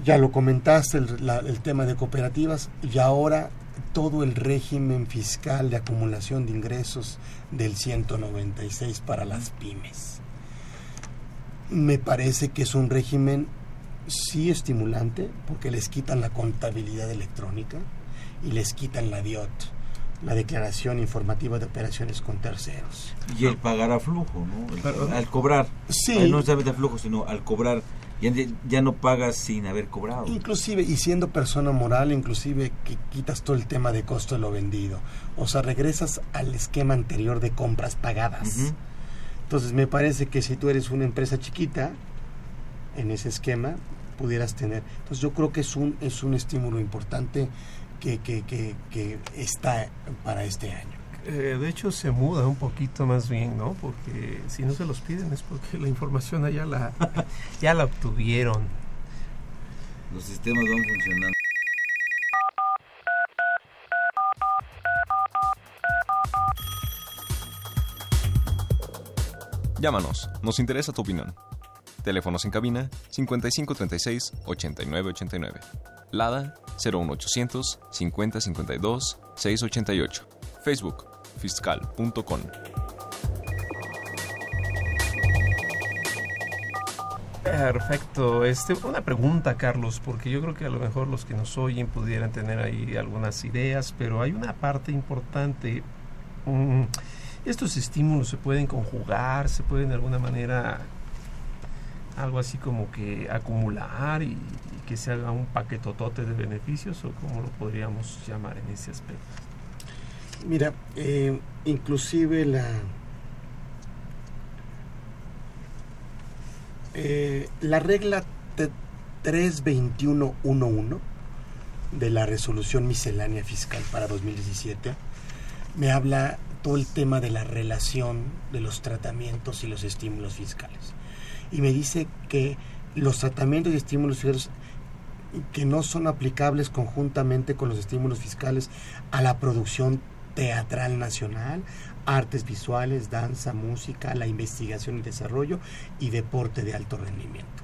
ya lo comentaste, el tema de cooperativas, y ahora todo el régimen fiscal de acumulación de ingresos del 196 para las pymes. Me parece que es un régimen sí estimulante, porque les quitan la contabilidad electrónica y les quitan la DIOT, la declaración informativa de operaciones con terceros. Y el pagar a flujo, ¿no? El- al cobrar. Sí. Ahí No solamente a flujo, sino al cobrar. Ya, ya no pagas sin haber cobrado. Inclusive, y siendo persona moral, inclusive que quitas todo el tema de costo de lo vendido. O sea, regresas al esquema anterior de compras pagadas. Entonces, me parece que si tú eres una empresa chiquita, en ese esquema, pudieras tener. Entonces, yo creo que es un, es un estímulo importante que, que, que, que está para este año. Eh, de hecho, se muda un poquito más bien, ¿no? Porque si no se los piden es porque la información ya la, ya la obtuvieron. Los sistemas van funcionando. Llámanos, nos interesa tu opinión. Teléfonos en cabina 5536 8989. Lada 01800 5052 688. Facebook fiscal.com. Perfecto. Este, una pregunta, Carlos, porque yo creo que a lo mejor los que nos oyen pudieran tener ahí algunas ideas, pero hay una parte importante. Mm, estos estímulos se pueden conjugar, se pueden de alguna manera algo así como que acumular y, y que se haga un paquetotote de beneficios o cómo lo podríamos llamar en ese aspecto. Mira, eh, inclusive la eh, la regla te- 32111 de la resolución miscelánea fiscal para 2017 me habla todo el tema de la relación de los tratamientos y los estímulos fiscales. Y me dice que los tratamientos y estímulos fiscales que no son aplicables conjuntamente con los estímulos fiscales a la producción teatral nacional, artes visuales, danza, música, la investigación y desarrollo y deporte de alto rendimiento.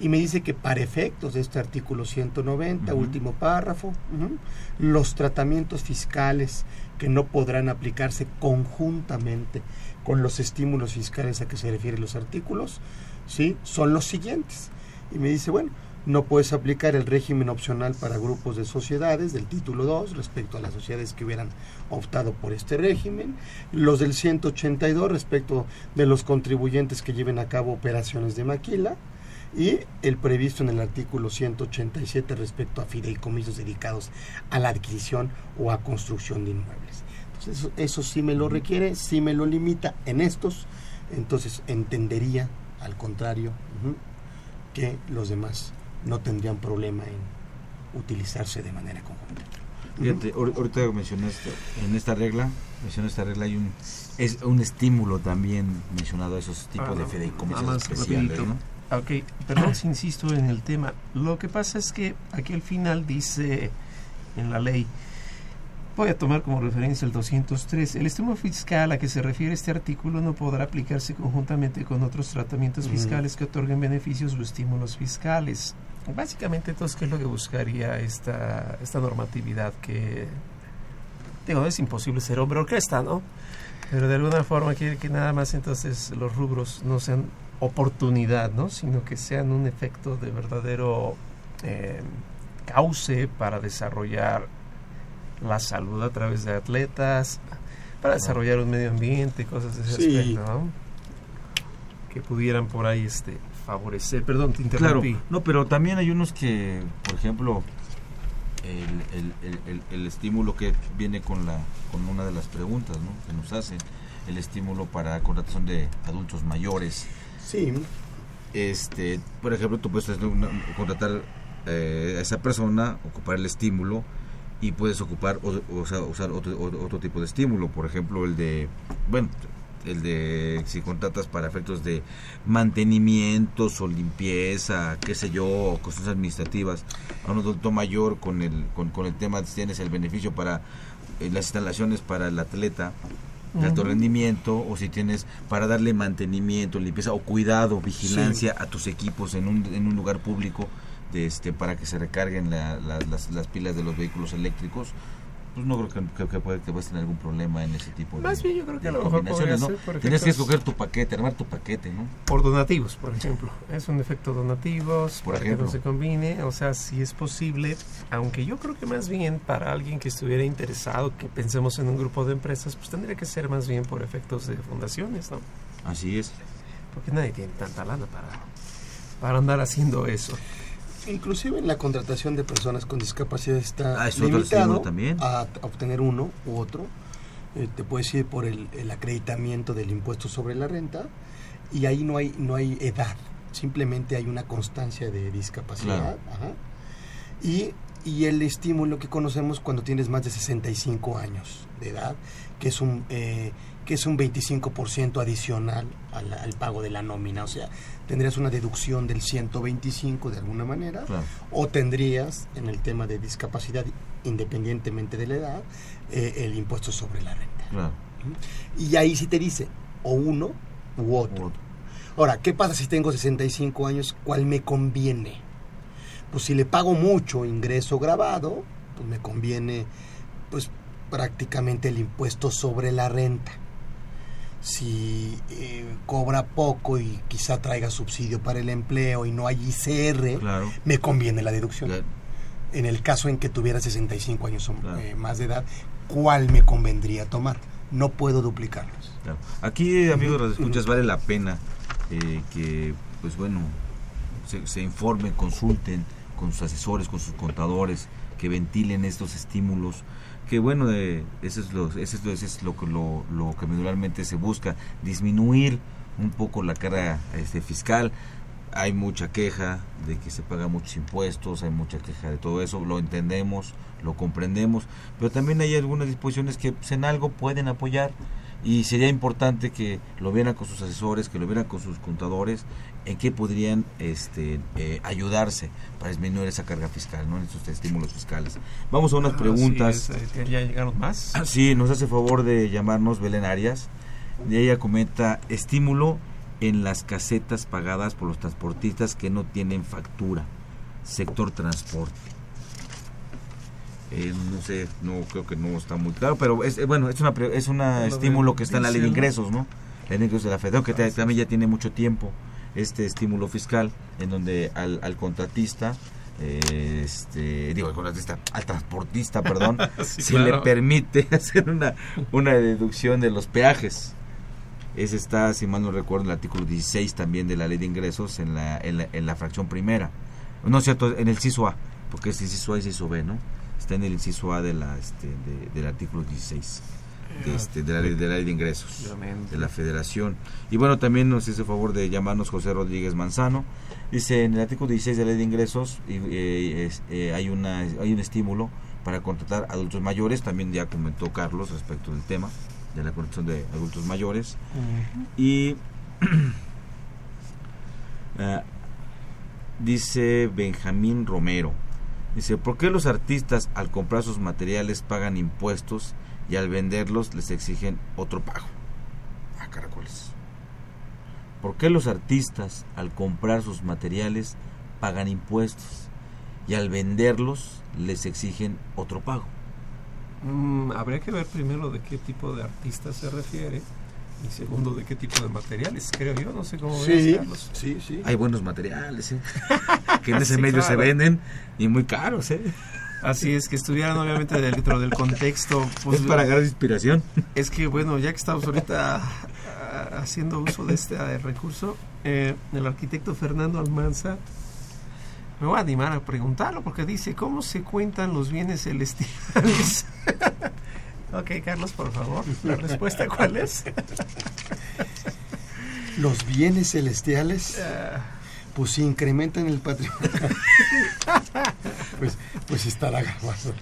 Y me dice que para efectos de este artículo 190, Ujú. último párrafo, los tratamientos fiscales que no podrán aplicarse conjuntamente con los estímulos fiscales a que se refieren los artículos, ¿sí? son los siguientes. Y me dice, bueno, no puedes aplicar el régimen opcional para grupos de sociedades del título 2 respecto a las sociedades que hubieran optado por este régimen, los del 182 respecto de los contribuyentes que lleven a cabo operaciones de maquila y el previsto en el artículo 187 respecto a fideicomisos dedicados a la adquisición o a construcción de inmuebles. Entonces, eso, eso sí me lo requiere, sí me lo limita en estos, entonces entendería al contrario que los demás no tendrían problema en utilizarse de manera conjunta. Fíjate, ahor- ahorita mencionaste, en esta regla, mencioné esta regla, hay un, es un estímulo también mencionado a esos tipos Ah, de fideicomisos especiales. ¿no? Ok, perdón si insisto en el tema. Lo que pasa es que aquí al final dice en la ley, voy a tomar como referencia el 203, el estímulo fiscal a que se refiere este artículo no podrá aplicarse conjuntamente con otros tratamientos fiscales que otorguen beneficios o estímulos fiscales. Básicamente, entonces, ¿qué es lo que buscaría esta, esta normatividad? Que, digo, es imposible ser hombre orquesta, ¿no? Pero de alguna forma quiere que nada más entonces los rubros no sean oportunidad, ¿no? Sino que sean un efecto de verdadero eh, cauce para desarrollar la salud a través de atletas, para desarrollar un medio ambiente, cosas de ese Sí. aspecto, ¿no? Que pudieran por ahí este favorecer. Perdón, te Claro, interrumpí. no, pero también hay unos que, por ejemplo, el, el- el- el- el estímulo que viene con la con una de las preguntas ¿no? que nos hacen, el estímulo para contratación de adultos mayores. Sí. Este, por ejemplo, tú puedes una- contratar eh, a esa persona, ocupar el estímulo y puedes ocupar o, o sea, usar otro, otro, tipo de estímulo, por ejemplo, el de, bueno, el de si contratas para efectos de mantenimientos o limpieza, qué sé yo, o cuestiones administrativas, a un adulto mayor con el, con, con el tema, tienes el beneficio para eh, las instalaciones para el atleta de alto rendimiento o si tienes para darle mantenimiento, limpieza o cuidado, vigilancia a tus equipos en un, en un lugar público de este para que se recarguen la- la- las, las pilas de los vehículos eléctricos pues no creo que, que, que puede- que puedas tener algún problema en ese tipo de Más bien yo creo que a lo mejor podría ¿no? ser por Tienes que escoger tu paquete, armar tu paquete, ¿no? Por donativos, por ejemplo. Es un efecto donativos, Por para ejemplo. que no se combine. O sea, si es posible, aunque yo creo que más bien para alguien que estuviera interesado, que pensemos en un grupo de empresas, pues tendría que ser más bien por efectos de fundaciones, ¿no? Así es. Porque nadie tiene tanta lana para, para andar haciendo eso. Inclusive en la contratación de personas con discapacidad está Ah, ¿es limitado también? a a obtener uno u otro. Eh, te puedes ir por el, el acreditamiento del impuesto sobre la renta y ahí no hay no hay edad, simplemente hay una constancia de discapacidad. Claro. ajá. Y, y el estímulo que conocemos cuando tienes más de 65 años de edad, que es un eh, que es un 25% adicional al, al pago de la nómina, o sea, tendrías una deducción del 125 de alguna manera, Claro. o tendrías en el tema de discapacidad, independientemente de la edad, eh, el impuesto sobre la renta. Claro. Y ahí sí te dice, o uno u otro. Ahora, ¿qué pasa si tengo 65 años? ¿Cuál me conviene? Pues si le pago mucho ingreso grabado, pues me conviene pues prácticamente el impuesto sobre la renta. Si eh, cobra poco y quizá traiga subsidio para el empleo y no hay ICR, Claro. me conviene la deducción. En el caso en que tuviera 65 años o eh, más de edad, ¿cuál me convendría tomar? No puedo duplicarlos. Aquí, amigos de los escuchas, vale la pena eh, que, pues bueno, se, se informen, consulten con sus asesores, con sus contadores, que ventilen estos estímulos. Que bueno, eh, eso es lo, eso es lo, que lo, lo que se busca, disminuir un poco la carga este, fiscal. Hay mucha queja de que se pagan muchos impuestos, hay mucha queja de todo eso, lo entendemos, lo comprendemos, pero también hay algunas disposiciones que pues, en algo pueden apoyar y sería importante que lo vieran con sus asesores, que lo vieran con sus contadores, en qué podrían este, eh, ayudarse para disminuir esa carga fiscal, ¿no? en esos estímulos fiscales. Vamos a unas Ah, preguntas. sí, es, eh, ya llegaron más. Sí, nos hace favor de llamarnos Belén Arias. Y ella comenta estímulo en las casetas pagadas por los transportistas que no tienen factura. Sector transporte. Eh, no sé, no creo que no está muy claro, pero es eh, bueno, es una es un Lo estímulo que está en la ley de ingresos, ¿no? La ley de ingresos de la Federación que ta- también ya tiene mucho tiempo este estímulo fiscal en donde al, al contratista eh, este digo al contratista al transportista perdón Sí, se claro. le permite hacer una una deducción de los peajes. Ese está si mal no recuerdo en el artículo 16 también de la ley de ingresos en la en la, en la fracción primera. No es cierto en el inciso A porque es inciso A y inciso B no está en el inciso A de la este de- del artículo 16 de, este, de, la ley, de la ley de ingresos de la federación. Y bueno también nos hizo favor de llamarnos José Rodríguez Manzano. Dice en el artículo 16 de la ley de ingresos y, eh, es- eh, hay una hay un estímulo para contratar adultos mayores. También ya comentó Carlos respecto del tema de la contratación de adultos mayores. Y eh, dice Benjamín Romero, dice, ¿por qué los artistas al comprar sus materiales pagan impuestos y al venderlos les exigen otro pago? Ah, caracoles. ¿Por qué los artistas al comprar sus materiales pagan impuestos y al venderlos les exigen otro pago? Mm, habría que ver primero de qué tipo de artista se refiere y segundo de qué tipo de materiales, creo yo, no sé cómo Sí, Carlos. sí, sí. Hay buenos materiales, ¿eh? que en ese Sí, medio se claro. venden y muy caros, ¿eh? Así es, que estuvieran obviamente dentro del contexto. pues, es para agarrar inspiración. Es que bueno, ya que estamos ahorita ah, haciendo uso de este eh, recurso, eh, el arquitecto Fernando Almanza, me voy a animar a preguntarlo porque dice, ¿cómo se cuentan los bienes celestiales? ok, Carlos, por favor, la respuesta cuál es? Los bienes celestiales, Ah. Pues si incrementan el patrimonio, pues, pues estará grabado.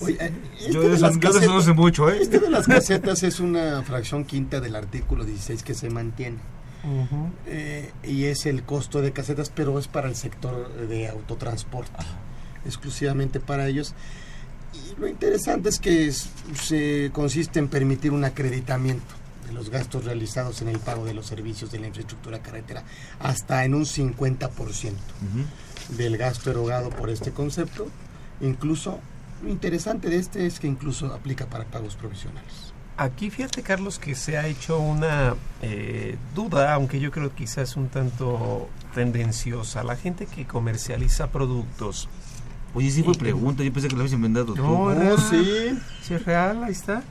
Oye, eh, este Yo de las eso no casetas- sé mucho, ¿eh? Este de las casetas es una fracción quinta del artículo 16 que se mantiene. Eh, y es el costo de casetas, pero es para el sector de autotransporte, exclusivamente para ellos. Y lo interesante es que es- se consiste en permitir un acreditamiento de los gastos realizados en el pago de los servicios de la infraestructura carretera hasta en un 50% del gasto erogado por este concepto. Incluso, lo interesante de este es que incluso aplica para pagos provisionales. Aquí fíjate, Carlos, que se ha hecho una eh, duda, aunque yo creo que quizás un tanto tendenciosa. La gente que comercializa productos. Oye, sí fue pregunta, yo pensé que lo habías inventado tú. No, Oh, sí. Sí, es real, ahí está.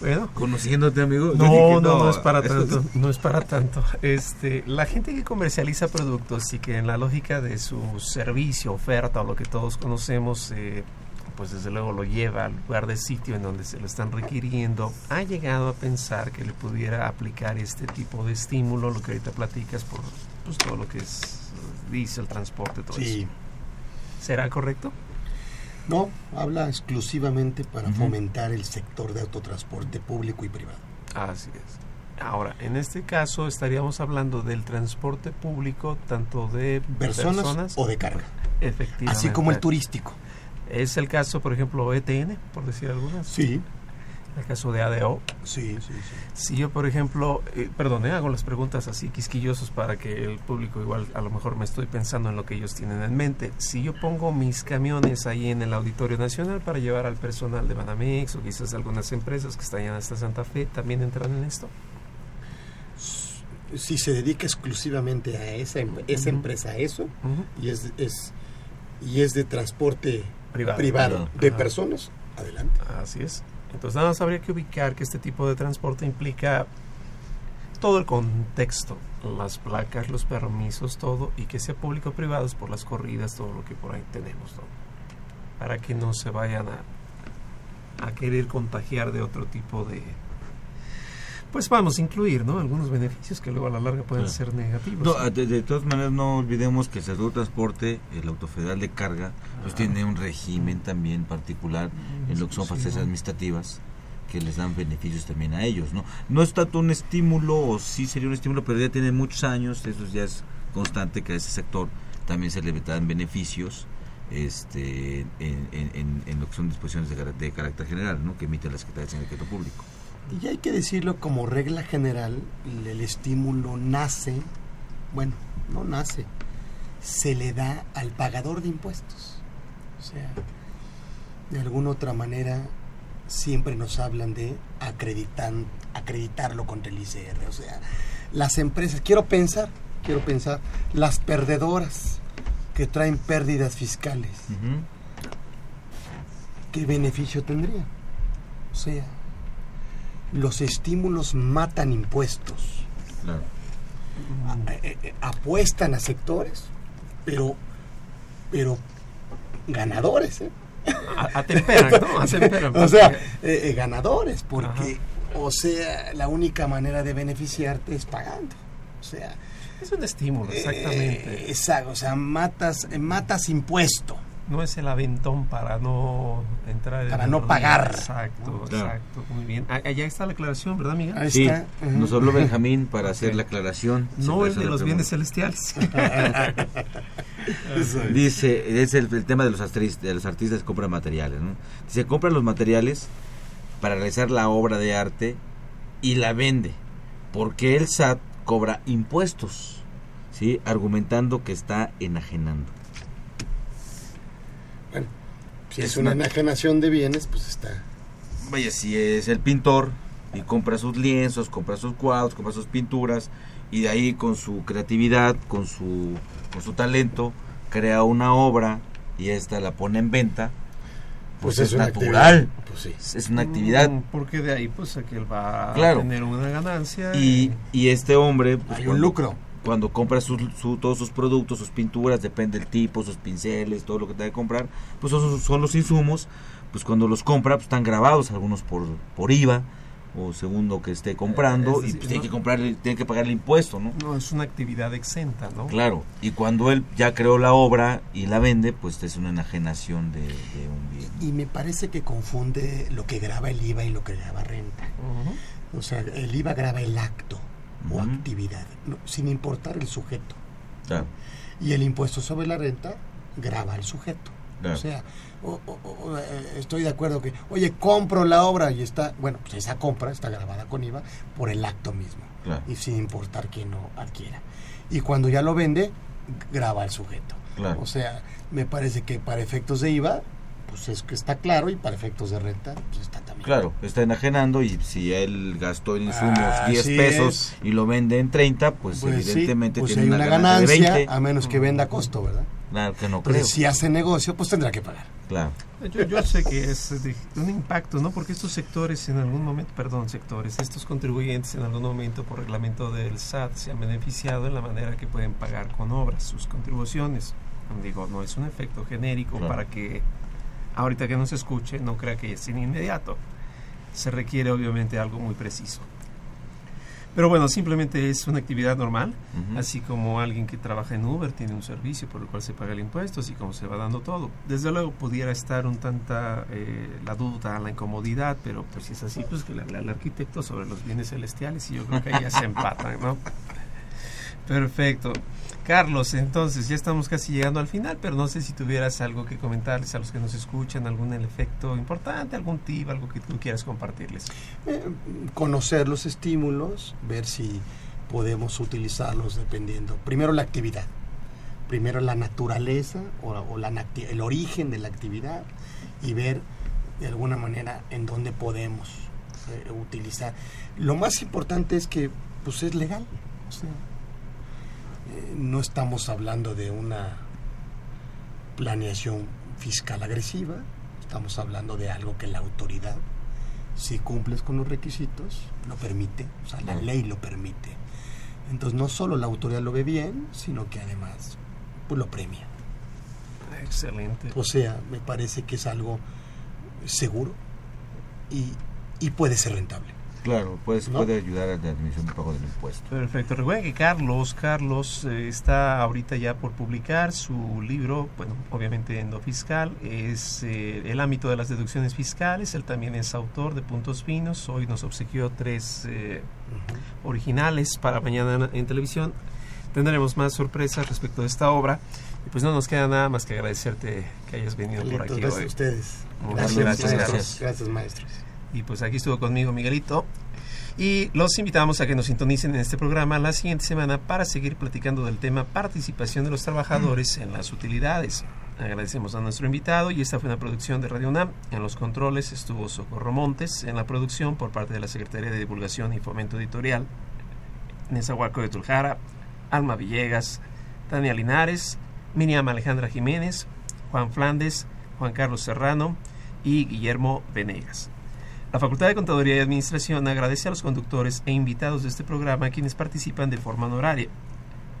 Bueno. Conociéndote, amigo. No, no, no es para tanto. No es para tanto. Este, la gente que comercializa productos y que en la lógica de su servicio, oferta o lo que todos conocemos, eh, pues desde luego lo lleva al lugar de sitio en donde se lo están requiriendo, ha llegado a pensar que le pudiera aplicar este tipo de estímulo, lo que ahorita platicas por pues, todo lo que es eh, diésel, transporte, todo Sí. eso. ¿Será correcto? No, habla exclusivamente para fomentar el sector de autotransporte público y privado. Así es. Ahora, en este caso estaríamos hablando del transporte público, tanto de Personas o de carga. Efectivamente. Así como el turístico. Es el caso, por ejemplo, ETN, por decir algunas. Sí. El caso de ADO. Sí, sí, sí. Si yo, por ejemplo, eh, perdón, eh, hago las preguntas así quisquillosos para que el público igual a lo mejor me estoy pensando en lo que ellos tienen en mente. Si yo pongo mis camiones ahí en el Auditorio Nacional para llevar al personal de Banamex o quizás algunas empresas que están allá hasta Santa Fe, ¿también entran en esto? Si se dedica exclusivamente a esa, em- esa empresa a eso y es, es y es de transporte Privado. privado, de Ajá. personas, adelante. Así es. Entonces nada más habría que ubicar que este tipo de transporte implica todo el contexto, las placas, los permisos, todo, y que sea público o privado es por las corridas, todo lo que por ahí tenemos. Para que no se vayan a, a querer contagiar de otro tipo de... Pues vamos a incluir, ¿no? Algunos beneficios que luego a la larga pueden Claro. ser negativos. No, de, de todas maneras, no olvidemos que el sector de transporte, el autofederal de carga, pues Ah. tiene un régimen también particular en lo que son facetas administrativas que les dan beneficios también a ellos, ¿no? No es tanto un estímulo, o sí sería un estímulo, pero ya tiene muchos años, eso ya es constante que a ese sector también se le dan beneficios este en, en- en- en lo que son disposiciones de, de carácter general, ¿no? Que emite la Secretaría de Sindicato Público. Y hay que decirlo como regla general, el, estímulo nace, bueno, no nace, se le da al pagador de impuestos. O sea, de alguna otra manera siempre nos hablan de acreditan, acreditarlo contra el ICR. O sea, las empresas, quiero pensar, quiero pensar, las perdedoras que traen pérdidas fiscales, ¿qué beneficio tendrían? O sea, los estímulos matan impuestos. Claro. A- apuestan a sectores, pero, pero ganadores, ¿eh? A- atemperan, ¿no? Atemperan, o sea, porque- eh, eh, ganadores, porque, o sea, la única manera de beneficiarte es pagando. O sea, Es un estímulo, exactamente. eh, exacto, o sea, matas, matas impuesto. No es el aventón para no entrar en Para no río. pagar. Exacto, Claro. exacto, muy bien. Ah, Allá está la aclaración, ¿verdad, Miguel? Sí, nos habló Benjamín para hacer la aclaración. No el de los bienes celestiales. Dice, es el, el tema de los, artistas, de los artistas que compran materiales. ¿no? Dice, compran los materiales para realizar la obra de arte y la vende, porque el SAT cobra impuestos, ¿sí? argumentando que está enajenando. Si es una enajenación de bienes, pues está. Vaya, si es el pintor y compra sus lienzos, compra sus cuadros, compra sus pinturas y de ahí con su creatividad, con su, con su talento, crea una obra y esta la pone en venta, pues, Pues es, natural. actividad, pues sí. Es una actividad. Mm, Porque de ahí, pues, que él va Claro. a tener una ganancia. Y, y este hombre, pues, Hay un cuando- lucro. Cuando compra su, su- todos sus productos, sus pinturas, depende del tipo, sus pinceles, todo lo que tenga que comprar, pues son, son los insumos, pues cuando los compra, pues están grabados, algunos por, por IVA, o según lo que esté comprando, es decir, y pues tiene que comprar, tiene que pagar el impuesto, ¿no? No, es una actividad exenta, ¿no? Claro, y cuando él ya creó la obra y la vende, pues es una enajenación de, de un bien. Y me parece que confunde lo que graba el IVA y lo que graba renta. O sea, el IVA graba el acto o actividad, sin importar el sujeto. Claro. Y el impuesto sobre la renta graba al sujeto. Claro. O sea, o- o- o, eh, estoy de acuerdo que, oye, compro la obra y está, bueno, pues esa compra está grabada con IVA por el acto mismo. Claro. Y sin importar quién lo adquiera. Y cuando ya lo vende, graba al sujeto. O sea, me parece que para efectos de IVA, pues es que está claro y para efectos de renta, pues está también. Claro, está enajenando y si él gastó en insumos Así 10 pesos es. y lo vende en 30, pues, Pues sí, evidentemente pues tiene hay una, una ganancia, ganancia, de 20. a menos que venda a costo, ¿verdad? Claro que no creo. si hace negocio, pues tendrá que pagar. Claro. Yo, yo sé que es de un impacto, ¿no? Porque estos sectores en algún momento, perdón, sectores, estos contribuyentes en algún momento por reglamento del SAT se han beneficiado en la manera que pueden pagar con obras sus contribuciones. Digo, no es un efecto genérico Claro. para que ahorita que nos escuche no crea que es inmediato. Se requiere obviamente algo muy preciso. Pero bueno, simplemente es una actividad normal, así como alguien que trabaja en Uber tiene un servicio por el cual se paga el impuesto, así como se va dando todo. Desde luego pudiera estar un tanta eh, la duda, la incomodidad, pero pues si es así, pues que le hable al arquitecto sobre los bienes celestiales y yo creo que ahí ya se empatan, ¿no? Perfecto. Carlos, entonces ya estamos casi llegando al final, pero no sé si tuvieras algo que comentarles a los que nos escuchan, algún efecto importante, algún tip, algo que tú quieras compartirles. Eh, conocer los estímulos, ver si podemos utilizarlos dependiendo. Primero la actividad, primero la naturaleza o, o la, el origen de la actividad y ver de alguna manera en dónde podemos eh, utilizar. Lo más importante es que pues es legal. o sea, no estamos hablando de una planeación fiscal agresiva, estamos hablando de algo que la autoridad si cumples con los requisitos, lo permite, o sea, la ley lo permite. Entonces, no solo la autoridad lo ve bien, sino que además pues, lo premia. Excelente. O sea, me parece que es algo seguro y, y puede ser rentable. Claro, pues ¿No? puede ayudar a la admisión de pago del impuesto. Perfecto. Recuerden que Carlos, Carlos eh, está ahorita ya por publicar su libro, bueno, obviamente en lo fiscal, es eh, el ámbito de las deducciones fiscales. Él también es autor de Puntos Finos. Hoy nos obsequió tres eh, originales para mañana en, en televisión. Tendremos más sorpresas respecto de esta obra. Y pues no nos queda nada más que agradecerte que hayas venido por aquí gracias hoy. a ustedes. Muchas Gracias, gracias, maestros. gracias. Gracias, maestros. Y pues aquí estuvo conmigo Miguelito. Y los invitamos a que nos sintonicen en este programa la siguiente semana para seguir platicando del tema participación de los trabajadores en las utilidades. Agradecemos a nuestro invitado y esta fue una producción de Radio UNAM. En los controles estuvo Socorro Montes, en la producción por parte de la Secretaría de Divulgación y Fomento Editorial, Nezahualco de Tuljara, Alma Villegas, Tania Linares, Miriam Alejandra Jiménez, Juan Flandes, Juan Carlos Serrano y Guillermo Venegas. La Facultad de Contaduría y Administración agradece a los conductores e invitados de este programa quienes participan de forma honoraria.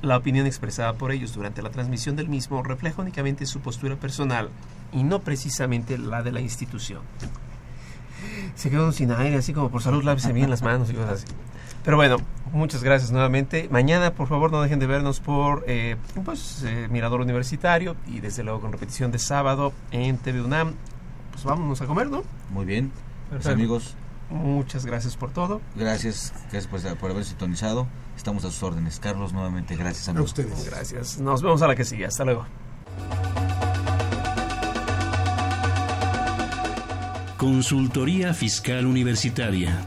La opinión expresada por ellos durante la transmisión del mismo refleja únicamente su postura personal y no precisamente la de la institución. Se quedó sin aire, así como por salud lávese bien las manos y cosas así. Pero bueno, Muchas gracias nuevamente. Mañana, por favor, no dejen de vernos por eh, pues, eh, Mirador Universitario y desde luego con repetición de sábado en TV UNAM. Pues vámonos a comer, ¿no? Muy bien. Perfecto. amigos, Muchas gracias por todo. gracias, gracias por, por haber sintonizado. Estamos a sus órdenes. Carlos, nuevamente, gracias amigos. Gracias. Nos vemos a la que sigue. Hasta luego. Consultoría Fiscal Universitaria.